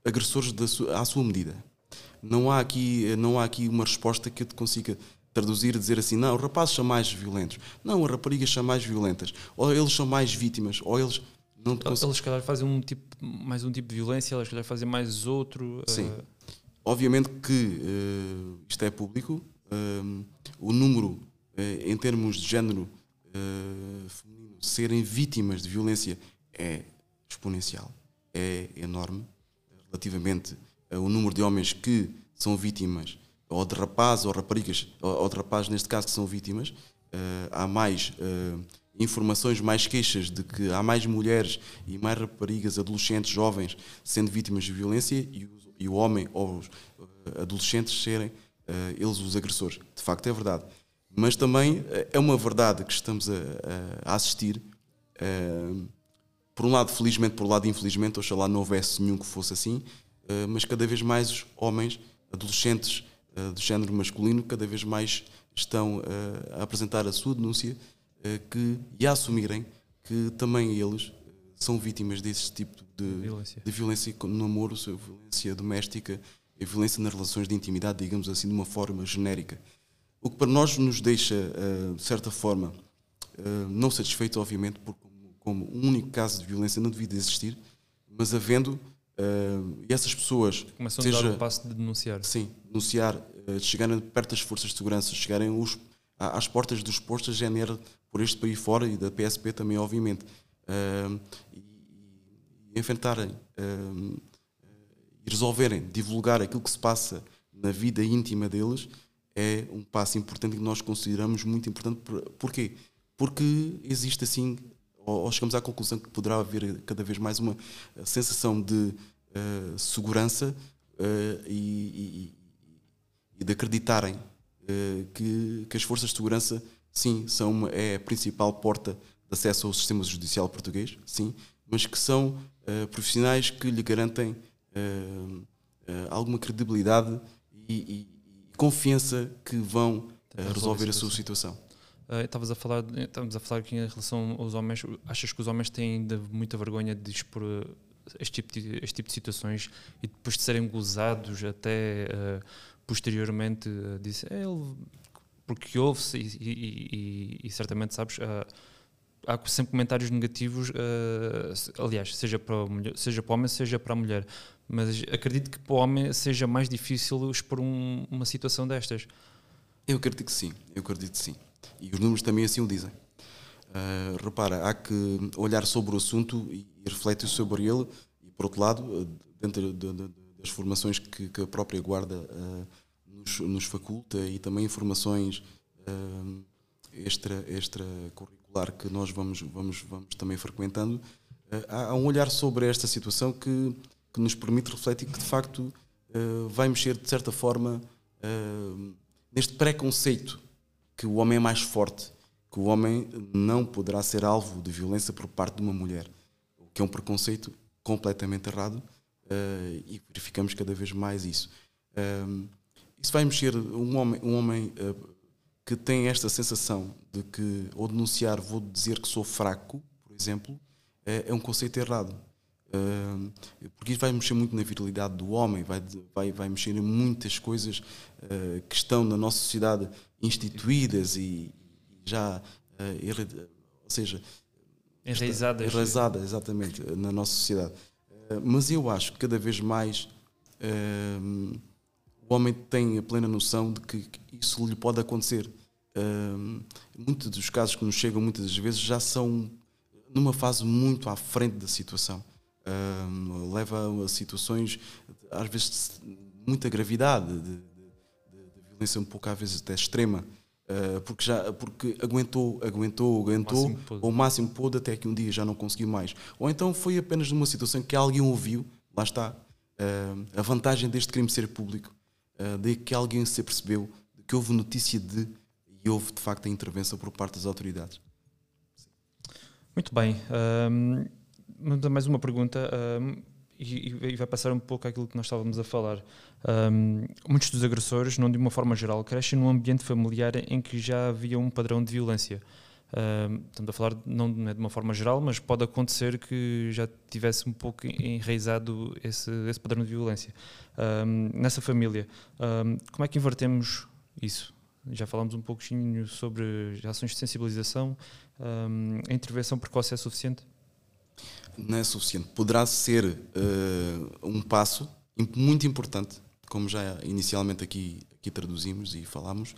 agressores à sua medida não há aqui, não há aqui uma resposta que eu te consiga traduzir e dizer assim, não, os rapazes são mais violentos, não, as raparigas são mais violentas, ou eles são mais vítimas, ou eles não te Eles se calhar fazem um tipo, mais um tipo de violência, eles se calhar fazem mais outro. Sim. Uh... Obviamente que uh, isto é público, uh, o número em termos de género feminino serem vítimas de violência é exponencial, é enorme relativamente o número de homens que são vítimas, ou de rapazes ou raparigas, ou de rapazes neste caso que são vítimas, uh, há mais uh, informações, mais queixas de que há mais mulheres e mais raparigas, adolescentes, jovens sendo vítimas de violência e o, e o homem ou os adolescentes serem eles os agressores. De facto é verdade. Mas também é uma verdade que estamos a, a assistir. por um lado, felizmente, por um lado, infelizmente, oxalá não houvesse nenhum que fosse assim, eh, mas cada vez mais homens, adolescentes uh, de género masculino, cada vez mais estão uh, a apresentar a sua denúncia que, e a assumirem que também eles são vítimas desse tipo de Violência. de violência no namoro, se- violência doméstica e violência nas relações de intimidade, digamos assim, de uma forma genérica. O que para nós nos deixa, eh, de certa forma, eh, não satisfeito, obviamente, porque como, um único caso de violência não devia de existir, mas havendo, eh, e essas pessoas, Começam a dar seja- o passo de denunciar. sim, denunciar, eh, chegarem perto das forças de segurança, chegarem os- às portas dos postos GNR por este país fora e da PSP também, obviamente, eh, e, e enfrentarem e resolverem divulgar aquilo que se passa na vida íntima deles é um passo importante que nós consideramos muito importante. Por- Porquê? Porque existe assim, ou, chegamos à conclusão que poderá haver cada vez mais uma sensação de eh, segurança eh, e, e- e de acreditarem eh, que, que as forças de segurança, sim, são uma, é a principal porta de acesso ao sistema judicial português, sim, mas que são profissionais que lhe garantem alguma credibilidade e, e- confiança que vão resolver a sua situação. Estavas a falar, estamos a falar aqui em relação aos homens. Achas que os homens têm ainda muita vergonha de expor este tipo de, este tipo de situações e depois de serem gozados até ah, posteriormente ah, disse "É, ele porque ouve-se e, e- e- e certamente sabes ah, há sempre comentários negativos se- aliás seja para mulher, seja para o homem seja para a mulher mas acredito que para o homem seja mais difícil expor um- uma situação destas Eu acredito que sim, eu acredito que sim. E os números também assim o dizem. Ah, repara, há que olhar sobre o assunto e, refletir sobre ele, e por outro lado, ah, dentro de- de- das formações que, que a própria Guarda ah, nos, nos faculta e também informações ah, extra, extracurricular que nós vamos, vamos, vamos também frequentando, ah, há, um olhar sobre esta situação que, que nos permite refletir que de facto vai mexer de certa forma neste preconceito que o homem é mais forte, que o homem não poderá ser alvo de violência por parte de uma mulher, o que é um preconceito completamente errado eh, e verificamos cada vez mais isso. Um, isso vai mexer um homem, um homem eh, que tem esta sensação de que ao denunciar vou dizer que sou fraco, por exemplo, é, é um conceito errado. Um, porque isso vai mexer muito na virilidade do homem, vai, vai, vai mexer em muitas coisas uh, que estão na nossa sociedade instituídas e já, uh, erra- ou seja, enraizadas enraizada exatamente na nossa sociedade. Uh, mas eu acho que cada vez mais um, o homem tem a plena noção de que isso lhe pode acontecer. Um, muitos dos casos que nos chegam muitas das vezes já são numa fase muito à frente da situação. Um, leva a situações, às vezes, de muita gravidade, de, de- de violência um pouco, às vezes, até extrema, uh, porque, já, porque aguentou, aguentou, aguentou, máximo que pôde. ao máximo pôde, até que um dia já não conseguiu mais. Ou então foi apenas numa situação que alguém ouviu, lá está, uh, a vantagem deste crime ser público, uh, de que alguém se percebeu, de que houve notícia de, e houve de facto a intervenção por parte das autoridades. Muito bem. manda mais uma pergunta ahm, e, e vai passar um pouco àquilo que nós estávamos a falar. Ahm, muitos dos agressores, não de uma forma geral, crescem num ambiente familiar em que já havia um padrão de violência. Ahm, estamos a falar não é de uma forma geral, mas pode acontecer que já tivesse um pouco enraizado esse, esse padrão de violência. Ahm, nessa família, ahm, como é que invertemos isso? Já falámos um pouquinho sobre ações de sensibilização. A intervenção precoce é suficiente? Não é suficiente. Poderá ser eh, um passo muito importante, como já inicialmente aqui, aqui traduzimos e falámos.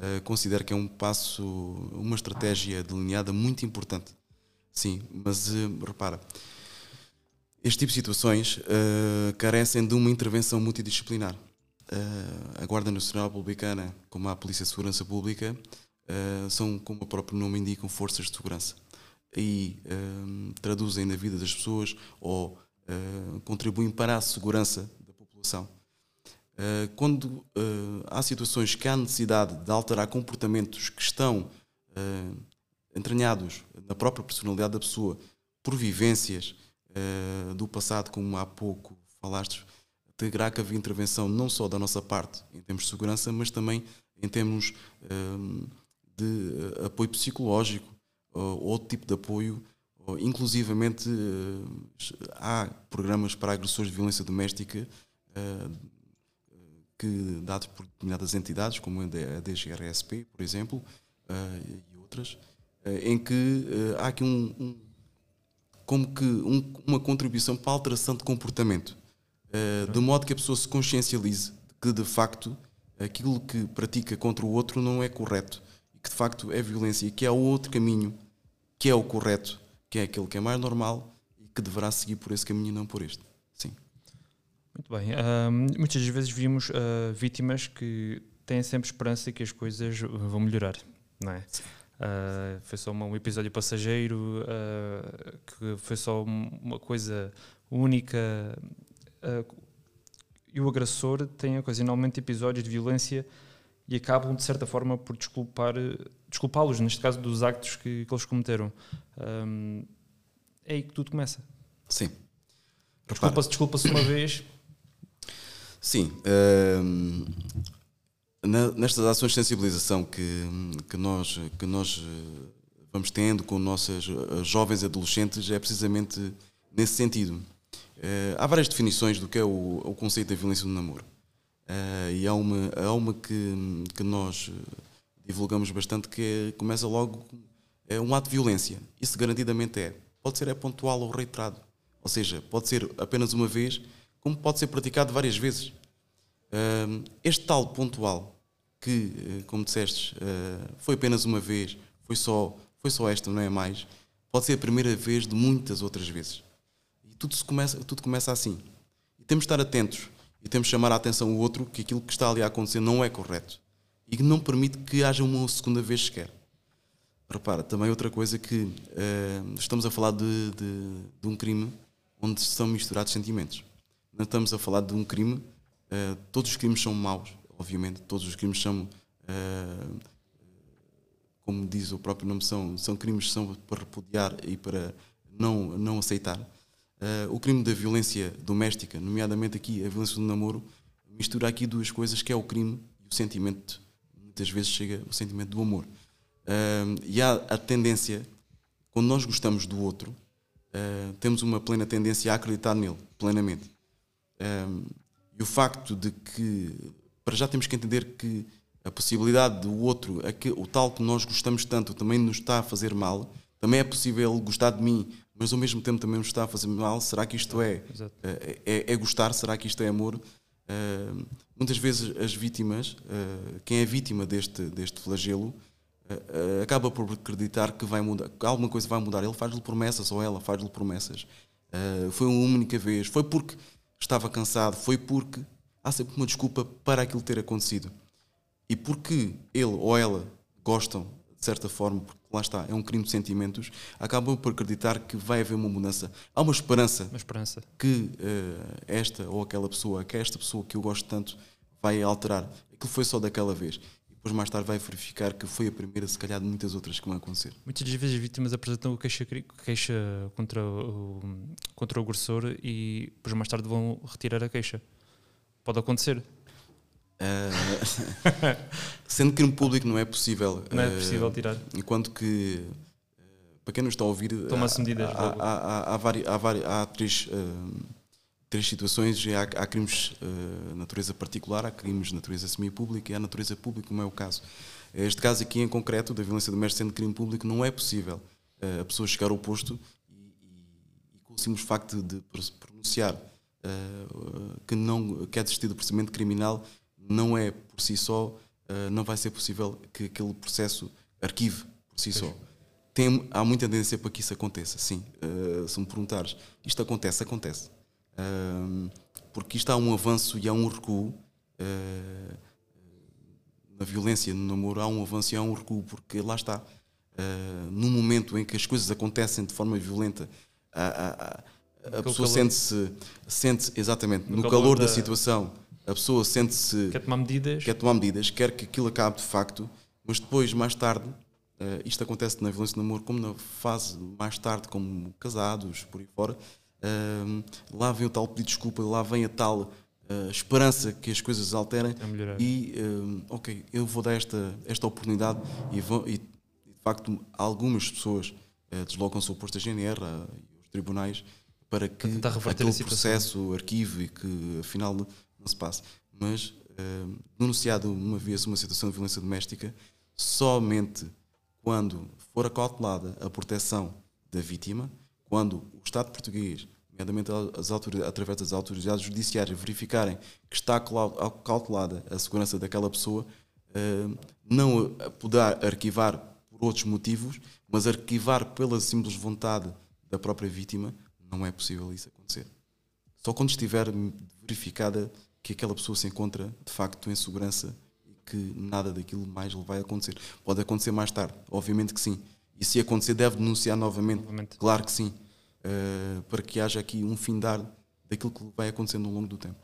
eh, considero que é um passo, uma estratégia delineada muito importante. Sim, mas eh, repara, este tipo de situações carecem de uma intervenção multidisciplinar. A Guarda Nacional Republicana, como a Polícia de Segurança Pública, são, como o próprio nome indica, forças de segurança e eh, traduzem na vida das pessoas ou eh, contribuem para a segurança da população. Eh, quando eh, há situações que há necessidade de alterar comportamentos que estão entranhados na própria personalidade da pessoa por vivências do passado, como há pouco falaste, terá que haver intervenção não só da nossa parte em termos de segurança, mas também em termos de eh, apoio psicológico outro tipo de apoio inclusivamente eh, há programas para agressores de violência doméstica eh, que dados por determinadas entidades, como a DGRSP, por exemplo, e outras, em que há aqui um, um como que um, uma contribuição para a alteração de comportamento, de modo que a pessoa se consciencialize que de facto aquilo que pratica contra o outro não é correto que de facto é violência e que há outro caminho que é o correto, que é aquele que é mais normal e que deverá seguir por esse caminho e não por este. Sim. Muito bem. Uh, muitas vezes vimos uh, vítimas que têm sempre esperança que as coisas vão melhorar, não é? Uh, foi só um episódio passageiro, que foi só uma coisa única e o agressor tem ocasionalmente episódios de violência e acabam, de certa forma, por desculpar, desculpá-los, neste caso, dos actos que, que eles cometeram. Um, é aí que tudo começa. Sim. Desculpa-se desculpa uma vez. Sim. Nestas ações de sensibilização que, que, nós, que nós eh, vamos tendo com nossas eh, jovens adolescentes, é precisamente nesse sentido Uh, há várias definições do que é o, o conceito da violência no namoro. E há uma, há uma que, que nós eh, divulgamos bastante que começa logo é um ato de violência. Isso garantidamente é. Pode ser é pontual ou reiterado. Ou seja, pode ser apenas uma vez, como pode ser praticado várias vezes. Este tal pontual, que, como disseste, foi apenas uma vez, foi só, foi só esta, não é mais, pode ser a primeira vez de muitas outras vezes tudo, se começa, tudo começa assim. E temos de estar atentos e temos de chamar a atenção o outro que aquilo que está ali a acontecer não é correto e que não permite que haja uma segunda vez sequer. Repara, também outra coisa que uh, estamos a falar de, de, de, um crime onde são misturados sentimentos. Não estamos a falar de um crime, uh, todos os crimes são maus, obviamente, todos os crimes são, uh, como diz o próprio nome, são, são crimes são para repudiar e para não, não aceitar. O crime da violência doméstica, nomeadamente aqui a violência do namoro, mistura aqui duas coisas que é o crime e o sentimento. Muitas vezes chega o sentimento do amor. Uh, e há a tendência, quando nós gostamos do outro, uh, temos uma plena tendência a acreditar nele, plenamente. e o facto de que, para já temos que entender que a possibilidade do outro, o tal que nós gostamos tanto, também nos está a fazer mal, também é possível ele gostar de mim mas ao mesmo tempo também me está a fazer mal. Será que isto é, é, é, é, gostar? Será que isto é amor? Uh, muitas vezes as vítimas, uh, quem é vítima deste, deste flagelo, uh, acaba por acreditar que, vai mudar, que alguma coisa vai mudar. Ele faz-lhe promessas, ou ela faz-lhe promessas. foi uma única vez, foi porque estava cansado, foi porque há sempre uma desculpa para aquilo ter acontecido. E porque ele ou ela gostam, de certa forma, porque lá está, é um crime de sentimentos, acabam por acreditar que vai haver uma mudança. Há uma esperança, uma esperança. que uh, esta ou aquela pessoa, que esta pessoa que eu gosto tanto, vai alterar. Aquilo foi só daquela vez. E depois mais tarde vai verificar que foi a primeira, se calhar, de muitas outras que vão acontecer. Muitas vezes as vítimas apresentam queixa, queixa contra, o, contra o agressor e depois mais tarde vão retirar a queixa. Pode acontecer. Uh, sendo que no público não é possível. Não é possível tirar. Enquanto que, uh, para quem não está a ouvir, toma-se medidas. Há, há, há, há, há, há três, uh, três situações: há, há crimes de natureza particular, há crimes de natureza semi-pública e há natureza pública, como é o caso. Este caso aqui em concreto, da violência doméstica sendo crime público, não é possível a pessoa chegar ao posto e, e, e com o simples facto de pronunciar que, não, que é desistido do procedimento criminal não é por si só, uh, não vai ser possível que aquele processo arquive por si só. Tem, há muita tendência para que isso aconteça, sim. Uh, se me perguntares, isto acontece, acontece. Uh, porque isto há um avanço e há um recuo. na violência, no namoro, há um avanço e há um recuo, porque lá está. no momento em que as coisas acontecem de forma violenta, a pessoa sente-se, sente exatamente, no, no calor, calor da, da situação a pessoa sente-se. Quer tomar medidas. Quer tomar medidas, quer que aquilo acabe de facto, mas depois, mais tarde, uh, isto acontece na violência de namoro, como na fase mais tarde, como casados, por aí fora, uh, lá vem o tal pedido de desculpa, lá vem a tal uh, esperança que as coisas alterem. E, ok, eu vou dar esta, esta oportunidade e, vou, e, de facto, algumas pessoas deslocam-se ao posto da GNR e aos tribunais para que aquele processo arquive e que afinal não se passe. Mas denunciado uma vez uma situação de violência doméstica, somente quando for acautelada a proteção da vítima, quando o Estado português, nomeadamente as através das autoridades judiciárias, verificarem que está cautelada a segurança daquela pessoa, eh, não poderá arquivar por outros motivos, mas arquivar pela simples vontade da própria vítima, não é possível isso acontecer. Só quando estiver verificada que aquela pessoa se encontra de facto em segurança e que nada daquilo mais lhe vai acontecer. Pode acontecer mais tarde, obviamente que sim. E se acontecer, deve denunciar novamente. Claro que sim. Uh, para que haja aqui um findar daquilo que vai acontecendo ao longo do tempo.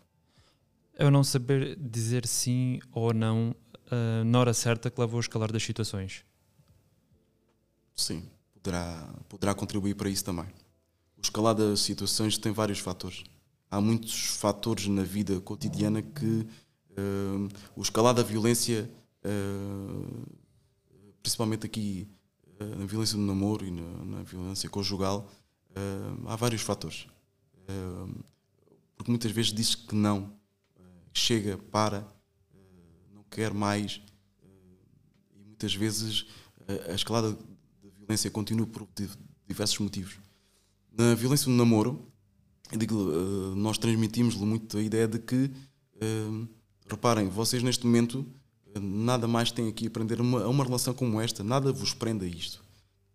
Eu não saber dizer sim ou não uh, na hora certa que levou a escalar das situações. Sim, poderá, poderá contribuir para isso também. O escalar das situações tem vários fatores há muitos fatores na vida cotidiana que uh, o escalar da violência, uh, principalmente aqui uh, na violência do namoro e na, na violência conjugal, há vários fatores. porque muitas vezes diz que não, chega, para, não quer mais, e muitas vezes a escalada da violência continua por diversos motivos. Na violência do namoro, digo, uh, nós transmitimos-lhe muito a ideia de que, uh, reparem, vocês neste momento uh, nada mais têm aqui a aprender uma, uma relação como esta, nada vos prenda a isto.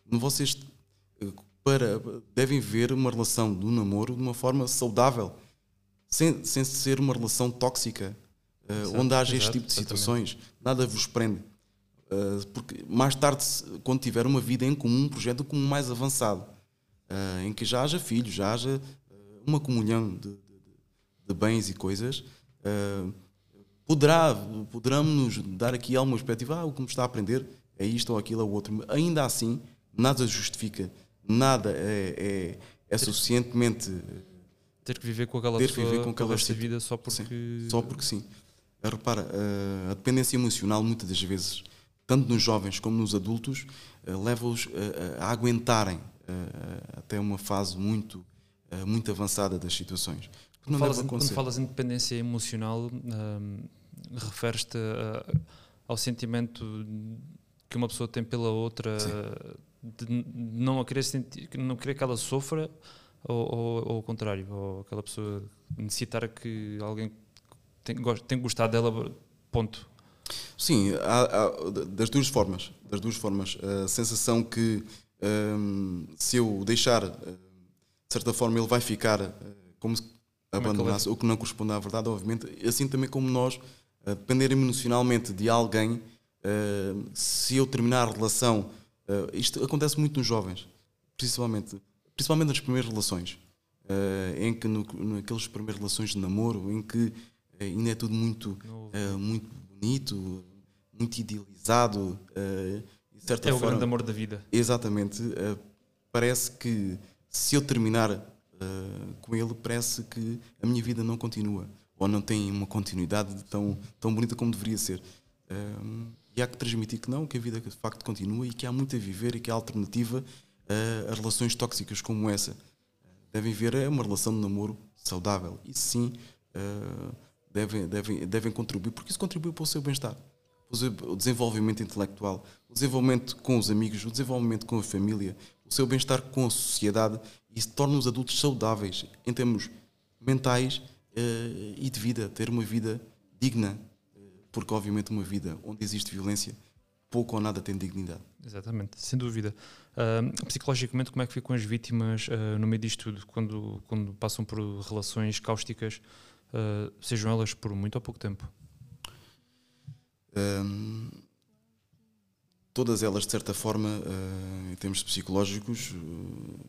Vocês para, devem ver uma relação do namoro de uma forma saudável, sem, sem ser uma relação tóxica, exato, onde haja este tipo de situações. Exatamente. Nada vos prende. porque mais tarde, quando tiver uma vida em comum, um projeto comum mais avançado, em que já haja filhos, já haja uma comunhão de, de, de bens e coisas, uh, poderá, poderá-nos dar aqui alguma perspectiva, ah, o que me está a aprender é isto ou aquilo ou outro. Ainda assim, nada justifica, nada é, é, é suficientemente. Ter que viver com aquela ter pessoa viver com aquela vida só porque. Sim, só porque sim. Repara, a dependência emocional, muitas das vezes, tanto nos jovens como nos adultos, leva-os a aguentarem até uma fase muito muito avançada das situações. Quando falas, quando falas em dependência emocional, um, referes-te ao sentimento que uma pessoa tem pela outra, Sim. de não querer, sentir, não querer que ela sofra, ou, ou, ou ao contrário, ou aquela pessoa necessitar que alguém tem, tem gostado dela, ponto. Sim, há, há, das duas formas. Das duas formas. A sensação que um, se eu deixar de certa forma ele vai ficar uh, como se é abandonasse, é o que não corresponde à verdade, obviamente. Assim também como nós, uh, depender emocionalmente de alguém, uh, se eu terminar a relação, isto acontece muito nos jovens, principalmente, principalmente nas primeiras relações, em que no, naquelas primeiras relações de namoro, em que ainda é tudo muito, muito bonito, muito idealizado. de certa é forma, o grande amor da vida. Exatamente. parece que se eu terminar uh, com ele, parece que a minha vida não continua ou não tem uma continuidade tão, tão bonita como deveria ser. Uh, e há que transmitir que não, que a vida de facto continua e que há muito a viver e que há alternativa uh, a relações tóxicas como essa. Devem ver é uma relação de namoro saudável. e sim devem, devem, devem contribuir, porque isso contribui para o seu bem-estar o desenvolvimento intelectual, o desenvolvimento com os amigos, o desenvolvimento com a família, o seu bem-estar com a sociedade e se torna os adultos saudáveis em termos mentais uh, e de vida, ter uma vida digna, uh, porque obviamente uma vida onde existe violência, pouco ou nada tem dignidade. Exatamente, sem dúvida. Uh, psicologicamente, como é que ficam as vítimas no meio disto tudo, quando, quando passam por relações cáusticas, sejam elas por muito ou pouco tempo? Um, todas elas, de certa forma, uh, em termos psicológicos, uh,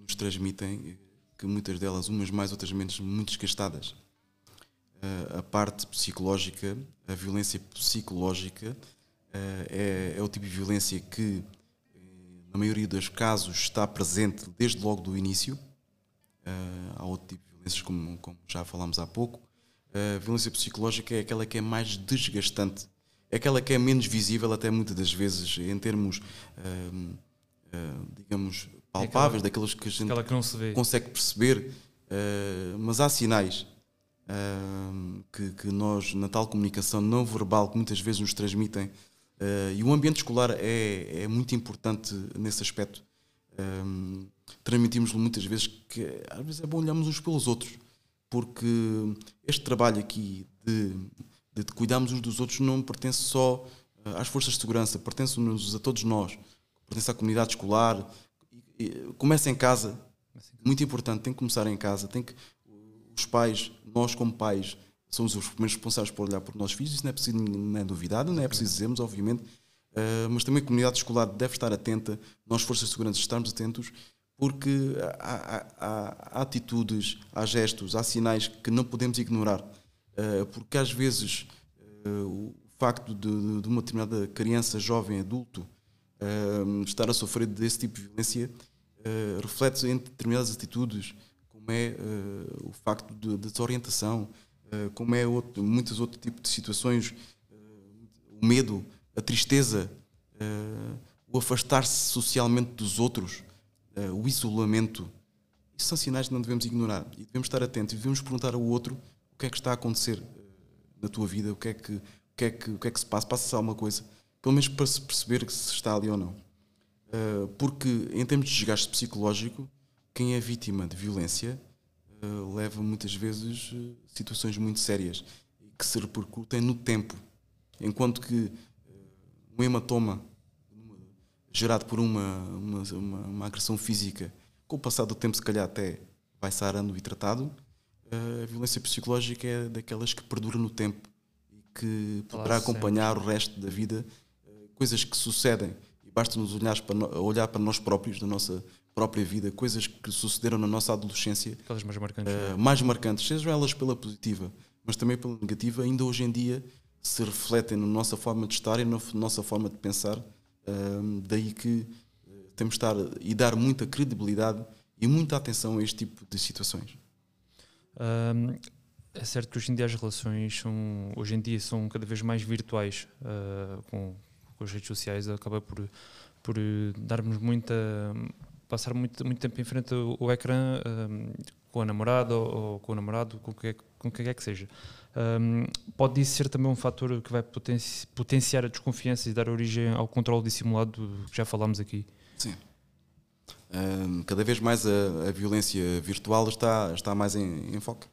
nos transmitem que muitas delas, umas mais, outras menos, muito desgastadas. Uh, a parte psicológica, a violência psicológica, é, é, o tipo de violência que, na maioria dos casos, está presente desde logo do início. há outro tipo de violências, como, como já falámos há pouco. A violência psicológica é aquela que é mais desgastante aquela que é menos visível até muitas das vezes em termos hum, digamos, palpáveis, aquela, daqueles que a gente que consegue perceber, mas há sinais que, que, nós, na tal comunicação não verbal que muitas vezes nos transmitem, uh, e o ambiente escolar é, é muito importante nesse aspecto. Um, transmitimos muitas vezes que às vezes é bom olharmos uns pelos outros, porque este trabalho aqui de, de, cuidarmos uns dos outros não pertence só às forças de segurança, pertence-nos a todos nós, pertence à comunidade escolar. Começa em casa, muito importante, tem que começar em casa, tem que os pais, nós como pais, somos os primeiros responsáveis por olhar por nossos filhos, isso não é preciso não é novidade, não é preciso dizermos, obviamente, uh, mas também a comunidade escolar deve estar atenta, nós, forças de segurança, estarmos atentos, porque há, há, há, atitudes, há gestos, há sinais que não podemos ignorar, porque às vezes uh, o facto de, de, uma determinada criança, jovem, adulto, estar a sofrer desse tipo de violência reflete em determinadas atitudes como é o facto de, de desorientação, como é outro, muitos outros tipos de situações, o medo, a tristeza, o afastar-se socialmente dos outros, o isolamento. Isso são sinais que não devemos ignorar e devemos estar atentos e devemos perguntar ao outro que é que está a acontecer na tua vida, o que é que, o que, é que, o que, é que se passa, passa-se alguma coisa, pelo menos para se perceber se está ali ou não. porque em termos de desgaste psicológico, quem é vítima de violência uh, leva muitas vezes uh, situações muito sérias que se repercutem no tempo. Enquanto que uh, um hematoma gerado por uma, uma, uma, uma, agressão física, com o passar do tempo, se calhar até vai sarando e tratado, a violência psicológica é daquelas que perdura no tempo e que poderá acompanhar sempre. o resto da vida, coisas que sucedem. E basta nos olhar para, olhar para nós próprios, da nossa própria vida, coisas que sucederam na nossa adolescência. Aquelas mais marcantes. Uh, mais marcantes, sejam elas pela positiva, mas também pela negativa, ainda hoje em dia se refletem na nossa forma de estar e na nossa forma de pensar. Uh, daí que uh, temos de estar e dar muita credibilidade e muita atenção a este tipo de situações. Um, é certo que hoje em dia as relações são, hoje em dia são cada vez mais virtuais com, com as redes sociais, acaba por, por darmos muita passar muito, muito tempo em frente ao, ao ecrã um, com a namorada ou, ou, com o namorado, com quem, com quem quer que seja. Um, pode isso ser também um fator que vai potenci potenciar a desconfiança e dar origem ao controle dissimulado que já falámos aqui? Sim. Um, cada vez mais a, a, violência virtual está, está mais em, em foco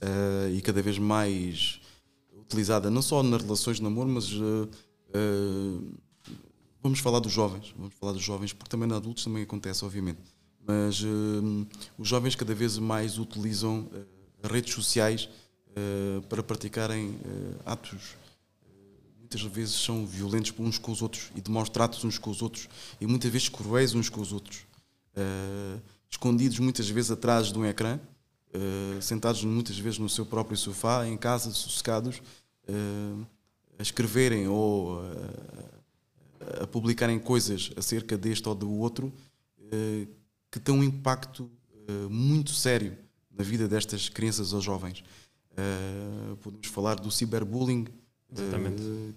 uh, e cada vez mais utilizada não só nas relações de namoro, mas uh, uh, Vamos falar dos jovens, vamos falar dos jovens, porque também nos adultos também acontece, obviamente. Mas os jovens cada vez mais utilizam redes sociais para praticarem atos muitas vezes são violentos uns com os outros e de maus tratos uns com os outros e muitas vezes cruéis uns com os outros. Escondidos muitas vezes atrás de um ecrã, sentados muitas vezes no seu próprio sofá, em casa, sossegados, a escreverem ou a publicarem coisas acerca deste ou do outro uh, que têm um impacto uh, muito sério na vida destas crianças ou jovens. Uh, podemos falar do ciberbullying,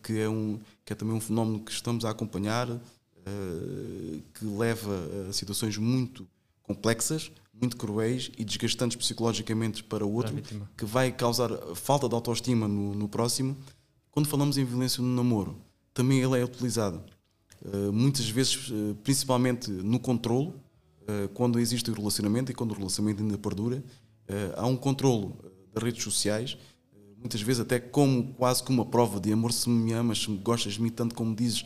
que, é um, que é também um fenómeno que estamos a acompanhar, que leva a situações muito complexas, muito cruéis e desgastantes psicologicamente para o outro, que vai causar falta de autoestima no, no próximo. Quando falamos em violência no namoro, também ele é utilizado eh, muitas vezes, eh, principalmente no controlo, eh, quando existe o relacionamento e quando o relacionamento ainda perdura, há um controlo das redes sociais, muitas vezes até como quase como uma prova de amor, se me amas, se me gostas de mim tanto como dizes,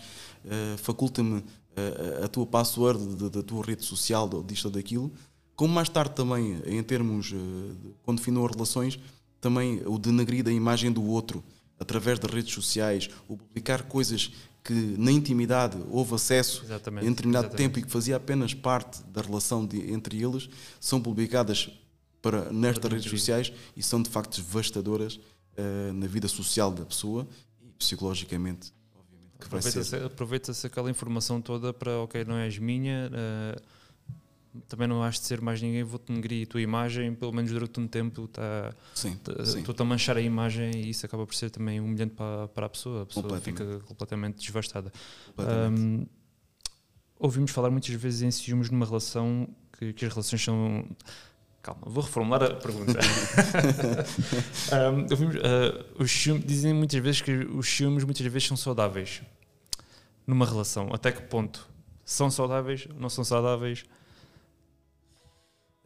faculta-me a tua password da tua rede social, disto ou daquilo, como mais tarde também, em termos, quando definiu as relações, também o denegrir da imagem do outro através das redes sociais, o publicar coisas que na intimidade houve acesso exatamente, em determinado exatamente. tempo e que fazia apenas parte da relação de, entre eles, são publicadas para, nestas redes sociais e são de facto devastadoras uh, na vida social da pessoa e psicologicamente. Aproveita-se aproveita aquela informação toda para, ok, não és minha, uh, também não has de ser mais ninguém, vou-te negrir a tua imagem, pelo menos durante um tempo tá, estou-te tá, a manchar a imagem e isso acaba por ser também humilhante para, para a pessoa, a pessoa fica completamente devastada. Completamente. Um, ouvimos falar muitas vezes em ciúmes numa relação que, que as relações são. Calma, vou reformular a pergunta. um, ouvimos, uh, os ciúmes, dizem muitas vezes que os ciúmes muitas vezes são saudáveis numa relação. Até que ponto? São saudáveis? Não são saudáveis?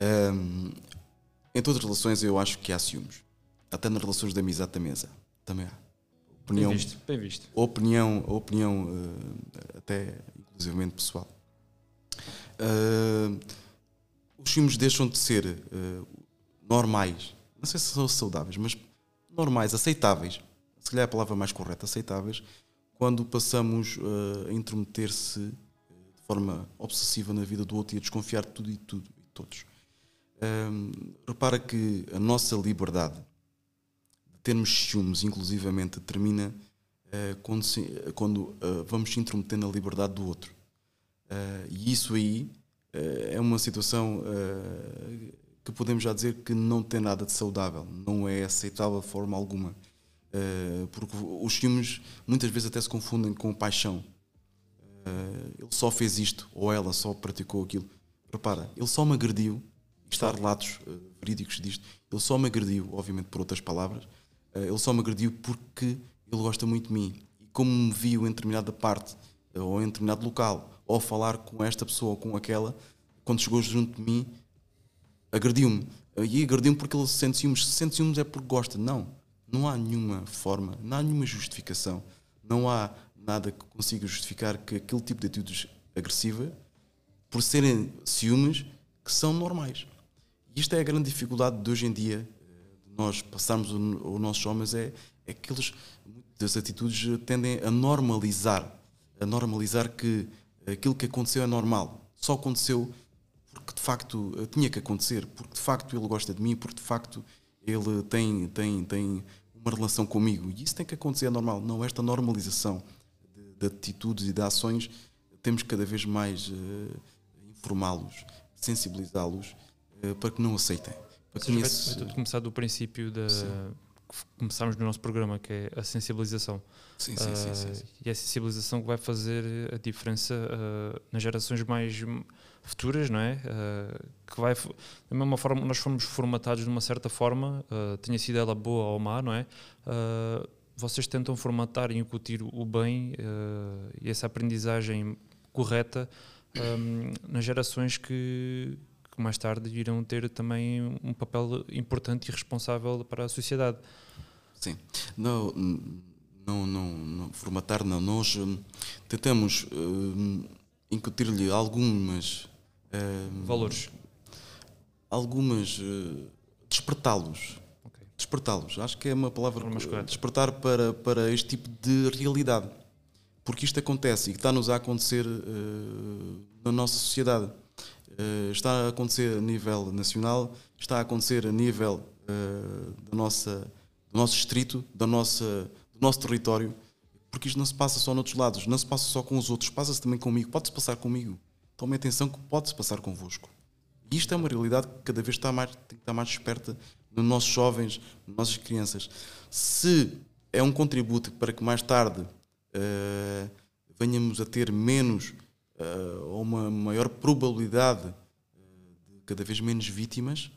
Um, em todas as relações eu acho que há ciúmes. Até nas relações de amizade da mesa. Também há. Opinião, bem visto, bem visto. Opinião, opinião uh, até inclusivamente pessoal. Uh, os ciúmes deixam de ser uh, normais. Não sei se são saudáveis, mas normais, aceitáveis. Se calhar é a palavra mais correta, aceitáveis, quando passamos a intrometer-se de forma obsessiva na vida do outro e a desconfiar de tudo e tudo e todos. Um, repara que a nossa liberdade de termos ciúmes, inclusivamente, termina uh, quando, se, quando uh, vamos se intrometer na liberdade do outro. Uh, e isso aí é uma situação que podemos já dizer que não tem nada de saudável, não é aceitável de forma alguma. porque os ciúmes muitas vezes até se confundem com paixão. ele só fez isto, ou ela só praticou aquilo. Repara, ele só me agrediu está relatos verídicos disto. Ele só me agrediu, obviamente por outras palavras, ele só me agrediu porque ele gosta muito de mim. E como me viu em determinada parte, ou em determinado local, ou falar com esta pessoa ou com aquela, quando chegou junto de mim, agrediu-me. E agrediu-me porque ele se sente ciúmes. Se sente ciúmes é porque gosta. Não. Não há nenhuma forma, não há nenhuma justificação. Não há nada que consiga justificar que aquele tipo de atitudes agressiva, por serem ciúmes, que são normais. E isto é a grande dificuldade de hoje em dia, de nós passarmos os nossos homens, é, é que eles, muitas atitudes tendem a normalizar, a normalizar que aquilo que aconteceu é normal. Só aconteceu porque de facto tinha que acontecer, porque de facto ele gosta de mim, porque de facto ele tem, tem, tem uma relação comigo. E isso tem que acontecer, é normal. Não, esta normalização de, de atitudes e de ações, temos cada vez mais uh, informá-los, sensibilizá-los eh, para que não aceitem. Para que vai, vai tudo começar do princípio da. Começámos no nosso programa, que é a sensibilização. Sim, sim, uh, sim, sim, sim, E é a sensibilização que vai fazer a diferença uh, nas gerações mais futuras, não é? Uh, que vai, da mesma forma, nós fomos formatados de uma certa forma, tenha sido ela boa ou má, não é? vocês tentam formatar e incutir o bem e essa aprendizagem correta um, nas gerações que que mais tarde irão ter também um papel importante e responsável para a sociedade. Sim. Não, não, não, não formatar não. Nós hum, tentamos uh, incutir-lhe algumas uh, valores, algumas uh, despertá-los. Okay. Despertá-los. Acho que é uma palavra despertar para, para este tipo de realidade. Porque isto acontece e está-nos a acontecer na nossa sociedade está a acontecer a nível nacional, está a acontecer a nível uh, da nossa, do nosso distrito, da nossa, do nosso território, porque isto não se passa só noutros lados, não se passa só com os outros, passa-se também comigo, pode-se passar comigo. Tome atenção que pode-se passar convosco. E isto é uma realidade que cada vez está mais, tem que estar mais esperta nos nossos jovens, nas nossas crianças. Se é um contributo para que mais tarde uh, venhamos a ter menos ou uma maior probabilidade eh, de cada vez menos vítimas,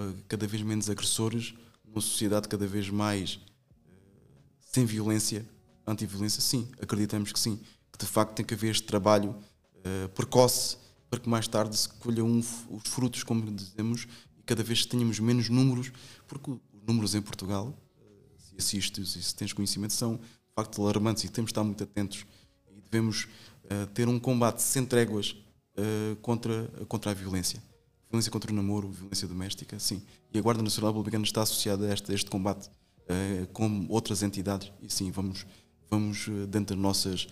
uh, cada vez menos agressores, uma sociedade cada vez mais sem violência, anti-violência, sim, acreditamos que sim, que de facto tem que haver este trabalho precoce para que mais tarde se colham um, os frutos, como dizemos, e cada vez tenhamos menos números, porque os números em Portugal, se assistes e se tens conhecimento, são de facto alarmantes e temos de estar muito atentos e devemos ter um combate sem tréguas uh, contra, contra a violência. Violência contra o namoro, violência doméstica, sim. E a Guarda Nacional Republicana está associada a este, a este combate uh, com outras entidades e sim, vamos, vamos dentro das nossas,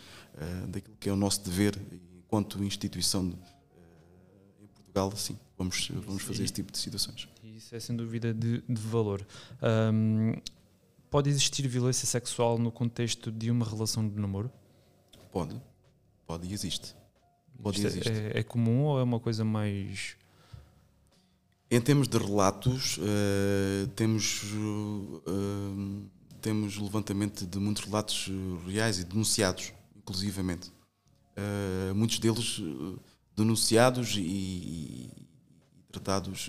daquilo que é o nosso dever enquanto instituição de, em Portugal, sim, vamos, vamos fazer este tipo de situações. Isso é sem dúvida de, de valor. Um, pode existir violência sexual no contexto de uma relação de namoro? Pode, Pode e existe. Pode e é, existe. É, é, comum ou é uma coisa mais. Em termos de relatos, uh, temos, uh, temos levantamento de muitos relatos reais e denunciados, inclusivamente. uh, muitos deles denunciados e, tratados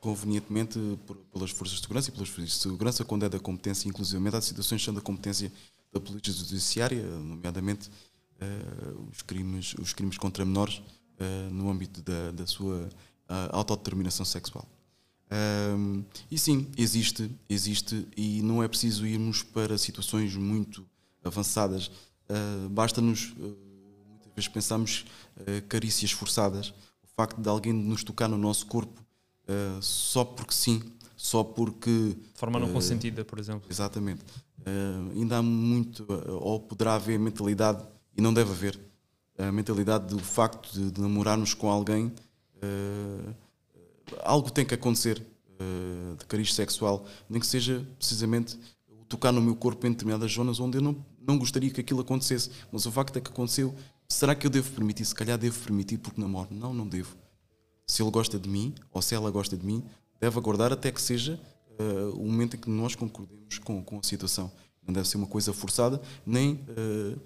convenientemente por, pelas forças de segurança e pelas forças de segurança, quando é da competência, inclusive há situações que são da competência da Polícia Judiciária, nomeadamente os, crimes, os crimes contra menores no âmbito da, da sua autodeterminação sexual. Um, e sim, existe, existe, e não é preciso irmos para situações muito avançadas. Uh, Basta-nos, uh, muitas vezes pensamos, uh, carícias forçadas. O facto de alguém nos tocar no nosso corpo só porque sim, só porque. De forma não consentida, por exemplo. Exatamente. Ainda há muito, ou poderá haver mentalidade, e não deve haver, a mentalidade do facto de, namorarmos com alguém algo tem que acontecer uh, de cariz sexual, nem que seja precisamente tocar no meu corpo em determinadas zonas onde eu não, não gostaria que aquilo acontecesse. Mas o facto é que aconteceu. Será que eu devo permitir? Se calhar devo permitir porque namoro. Não, não devo. Se ele gosta de mim, ou se ela gosta de mim, deve aguardar até que seja uh, o momento em que nós concordemos com, com a situação. Não deve ser uma coisa forçada, nem. Uh,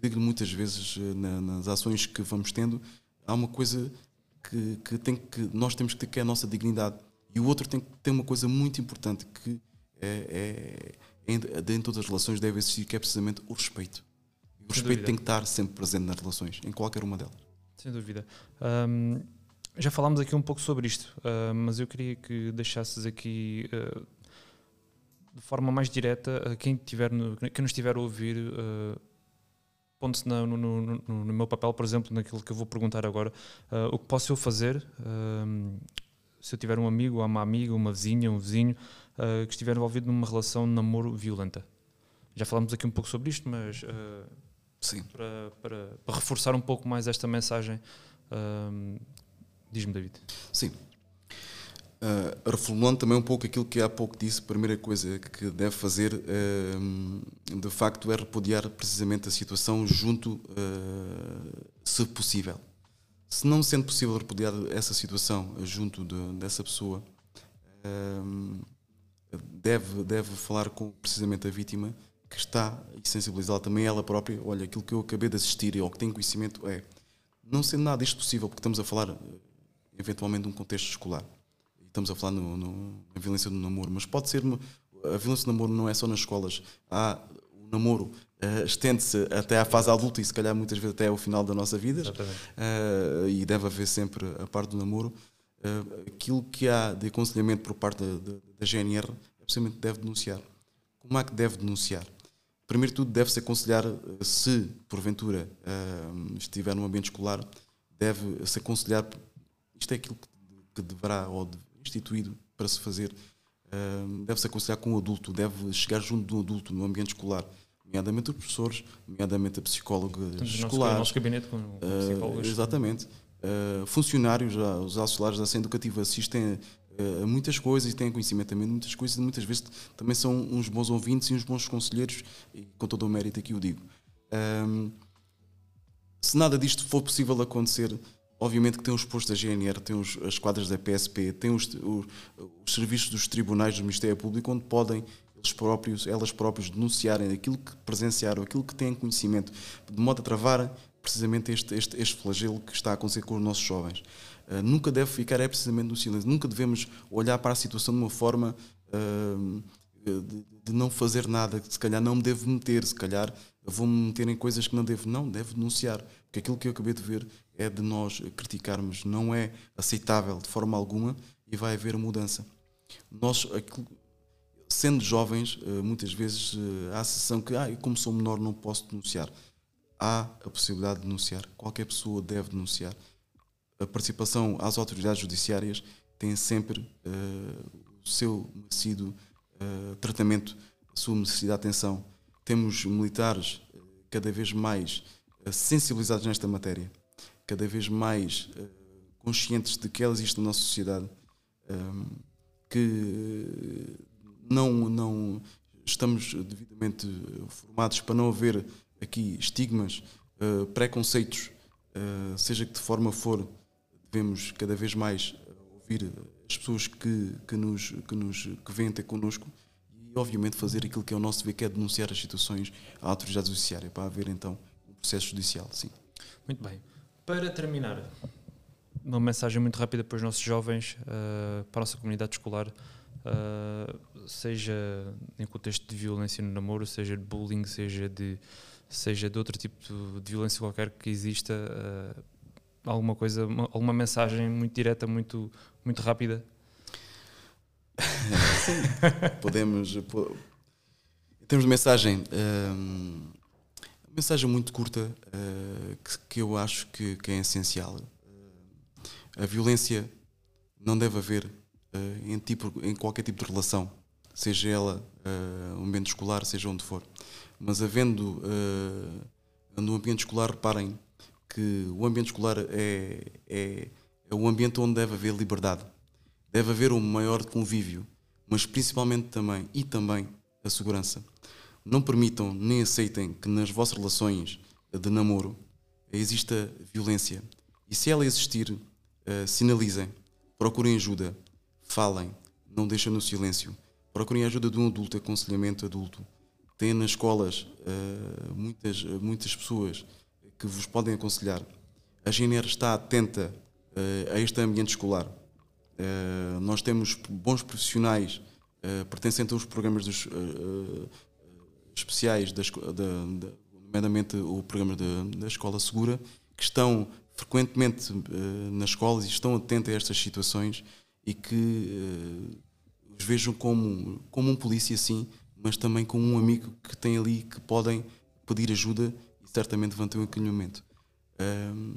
digo-lhe muitas vezes na, nas ações que vamos tendo, há uma coisa que, que, tem que nós temos que ter que é a nossa dignidade. E o outro tem que ter uma coisa muito importante que é, é, é dentro de todas as relações deve existir, que é precisamente o respeito. E o Sem respeito dúvida. tem que estar sempre presente nas relações, em qualquer uma delas. Sem dúvida. Um, já falámos aqui um pouco sobre isto, uh, mas eu queria que deixasses aqui uh, de forma mais direta a quem, tiver no, quem nos estiver a ouvir. Uh, pondo-se no, no, no, meu papel, por exemplo, naquilo que eu vou perguntar agora, o que posso eu fazer se eu tiver um amigo, uma amiga, uma vizinha, um vizinho que estiver envolvido numa relação de namoro violenta? Já falamos aqui um pouco sobre isto, mas Sim. Para, para, para, reforçar um pouco mais esta mensagem, diz-me, David. Sim. Uh, reformulando também um pouco aquilo que há pouco disse, a primeira coisa que deve fazer, uh, de facto, é repudiar precisamente a situação junto, uh, se possível. Se não sendo possível repudiar essa situação junto de, dessa pessoa, deve, deve falar com precisamente a vítima que está e sensibilizá-la também ela própria. Olha, aquilo que eu acabei de assistir ou que tenho conhecimento é, não sendo nada isto possível, porque estamos a falar eventualmente um contexto escolar estamos a falar no, no, na violência do namoro, mas pode ser. A violência do namoro não é só nas escolas. Há o namoro uh, estende-se até à fase adulta e se calhar muitas vezes até ao final da nossa vida. Uh, e deve haver sempre a parte do namoro. Uh, aquilo que há de aconselhamento por parte da, da, da GNR é precisamente deve denunciar. Como é que deve denunciar? Primeiro de tudo, deve-se aconselhar, se porventura estiver num ambiente escolar, deve-se aconselhar. Isto é aquilo que, deverá ou instituído para se fazer, uh, deve-se aconselhar com o adulto, deve chegar junto do adulto no ambiente escolar, nomeadamente os professores, nomeadamente a psicóloga Temos escolar. O nosso gabinete com psicólogos. Uh, exatamente. Uh, funcionários, os auxiliares da ação educativa assistem a muitas coisas e têm conhecimento também de muitas coisas e muitas vezes também são uns bons ouvintes e uns bons conselheiros, e com todo o mérito aqui o digo. Um, se nada disto for possível acontecer, Obviamente que tem os postos da GNR, tem os, as quadras da PSP, tem os, os, os, serviços dos tribunais do Ministério Público, onde podem eles próprios, elas próprias denunciarem aquilo que presenciaram, aquilo que têm conhecimento, de modo a travar precisamente este, este, este flagelo que está a acontecer com os nossos jovens. Uh, nunca deve ficar é precisamente no silêncio, nunca devemos olhar para a situação de uma forma uh, de, de, não fazer nada, se calhar não me devo meter, se calhar vou-me meter em coisas que não devo, não, devo denunciar, porque aquilo que eu acabei de ver é de nós criticarmos, não é aceitável de forma alguma e vai haver mudança. Nós, sendo jovens, eh, muitas vezes eh, há a sensação que, ah, como sou menor não posso denunciar. Há a possibilidade de denunciar, qualquer pessoa deve denunciar. A participação às autoridades judiciárias tem sempre uh, o seu merecido uh, tratamento, a sua necessidade de atenção. Temos militares cada vez mais sensibilizados nesta matéria cada vez mais uh, conscientes de que ela existe na nossa sociedade, um, ehm, que não, não estamos devidamente formados para não haver aqui estigmas, uh, preconceitos, seja que de forma for, devemos cada vez mais ouvir as pessoas que, que, nos, que, nos, que vêm ter connosco e, obviamente, fazer aquilo que é o nosso dever, que é denunciar as situações à autoridade judiciária, para haver então processo judicial, sim. Muito bem. Para terminar, uma mensagem muito rápida para os nossos jovens, uh, para a nossa comunidade escolar, uh, seja em contexto de violência no namoro, seja de bullying, seja de, seja de outro tipo de violência qualquer que exista, uh, alguma coisa, uma, alguma mensagem muito direta, muito, muito rápida? Sim, podemos. Em termos de mensagem, um, mensagem muito curta uh, que, que, eu acho que, que é essencial. Uh, a violência não deve haver uh, em, tipo, em qualquer tipo de relação, seja ela um ambiente escolar, seja onde for. Mas havendo no ambiente escolar, reparem que o ambiente escolar é, é, é o ambiente onde deve haver liberdade, deve haver um maior convívio, mas principalmente também e também a segurança. Não permitam nem aceitem que nas vossas relações de namoro exista violência. E se ela existir, uh, sinalizem, procurem ajuda, falem, não deixem no silêncio. Procurem a ajuda de um adulto, aconselhamento adulto. Tem nas escolas uh, muitas, muitas pessoas que vos podem aconselhar. A GNR está atenta uh, a este ambiente escolar. nós temos bons profissionais pertencentes aos programas dos especiais, da, da, nomeadamente o programa da, da Escola Segura, que estão frequentemente uh, nas escolas e estão atentos a estas situações e que uh, os vejam como, como um polícia, sim, mas também como um amigo que tem ali que podem pedir ajuda e certamente vão ter um acolhimento. Uh,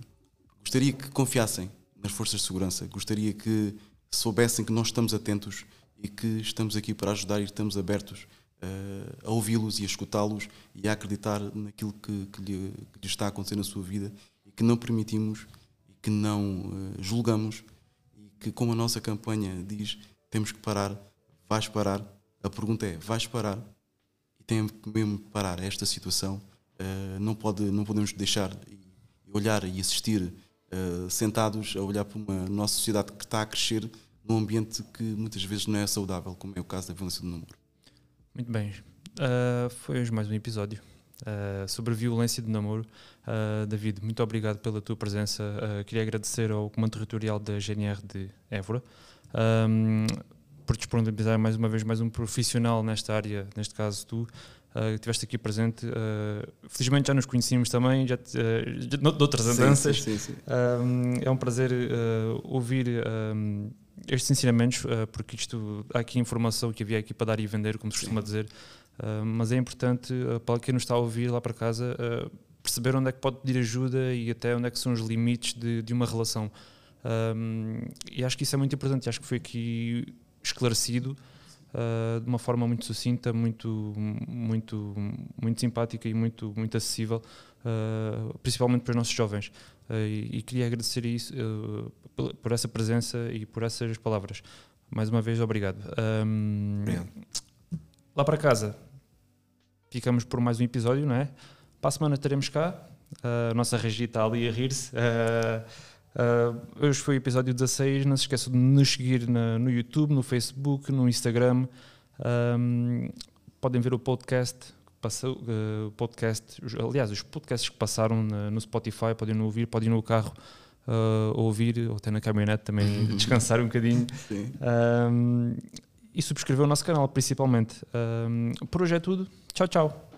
gostaria que confiassem nas forças de segurança, gostaria que soubessem que nós estamos atentos e que estamos aqui para ajudar e estamos abertos uh, a ouvi-los e a escutá-los e a acreditar naquilo que, que, lhe, que, lhe, está a acontecer na sua vida e que não permitimos e que não uh, julgamos e que, como a nossa campanha diz, temos que parar, vais parar. A pergunta é: vais parar? E tem que mesmo parar esta situação. Uh, não, pode, não podemos deixar olhar e assistir sentados a olhar para uma nossa sociedade que está a crescer num ambiente que muitas vezes não é saudável, como é o caso da violência do namoro. Muito bem. Uh, foi hoje mais um episódio uh, sobre violência de namoro. Uh, David, muito obrigado pela tua presença. queria agradecer ao Comando Territorial da GNR de Évora um, por disponibilizar mais uma vez mais um profissional nesta área, neste caso tu. Uh, estiveste aqui presente. Uh, felizmente já nos conhecíamos também, já, uh, de outras andanças. Sim, sim, sim, é um prazer ouvir estes ensinamentos, uh, porque isto, há aqui informação que havia aqui para dar e vender, como se costuma dizer, uh, mas é importante uh, para quem nos está a ouvir lá para casa perceber onde é que pode pedir ajuda e até onde é que são os limites de, de uma relação. Um, e acho que isso é muito importante, acho que foi aqui esclarecido de uma forma muito sucinta, muito, muito, muito simpática e muito, muito acessível, principalmente para os nossos jovens. E, e, queria agradecer isso por essa presença e por essas palavras. Mais uma vez, obrigado. Um, obrigado. Lá para casa, ficamos por mais um episódio, não é? Para a semana teremos cá. a nossa Regi está ali a rir-se. Uh, uh, hoje foi o episódio 16. Não se esqueçam de nos seguir na, no YouTube, no Facebook, no Instagram. Um, podem ver o podcast. Passou, uh, podcast, aliás, os podcasts que passaram na, no Spotify, podem ouvir, podem ir no carro uh, ouvir, ou até na caminhonete também descansar um bocadinho. Um, e subscrever o nosso canal, principalmente. Um, por hoje é tudo. Tchau, tchau.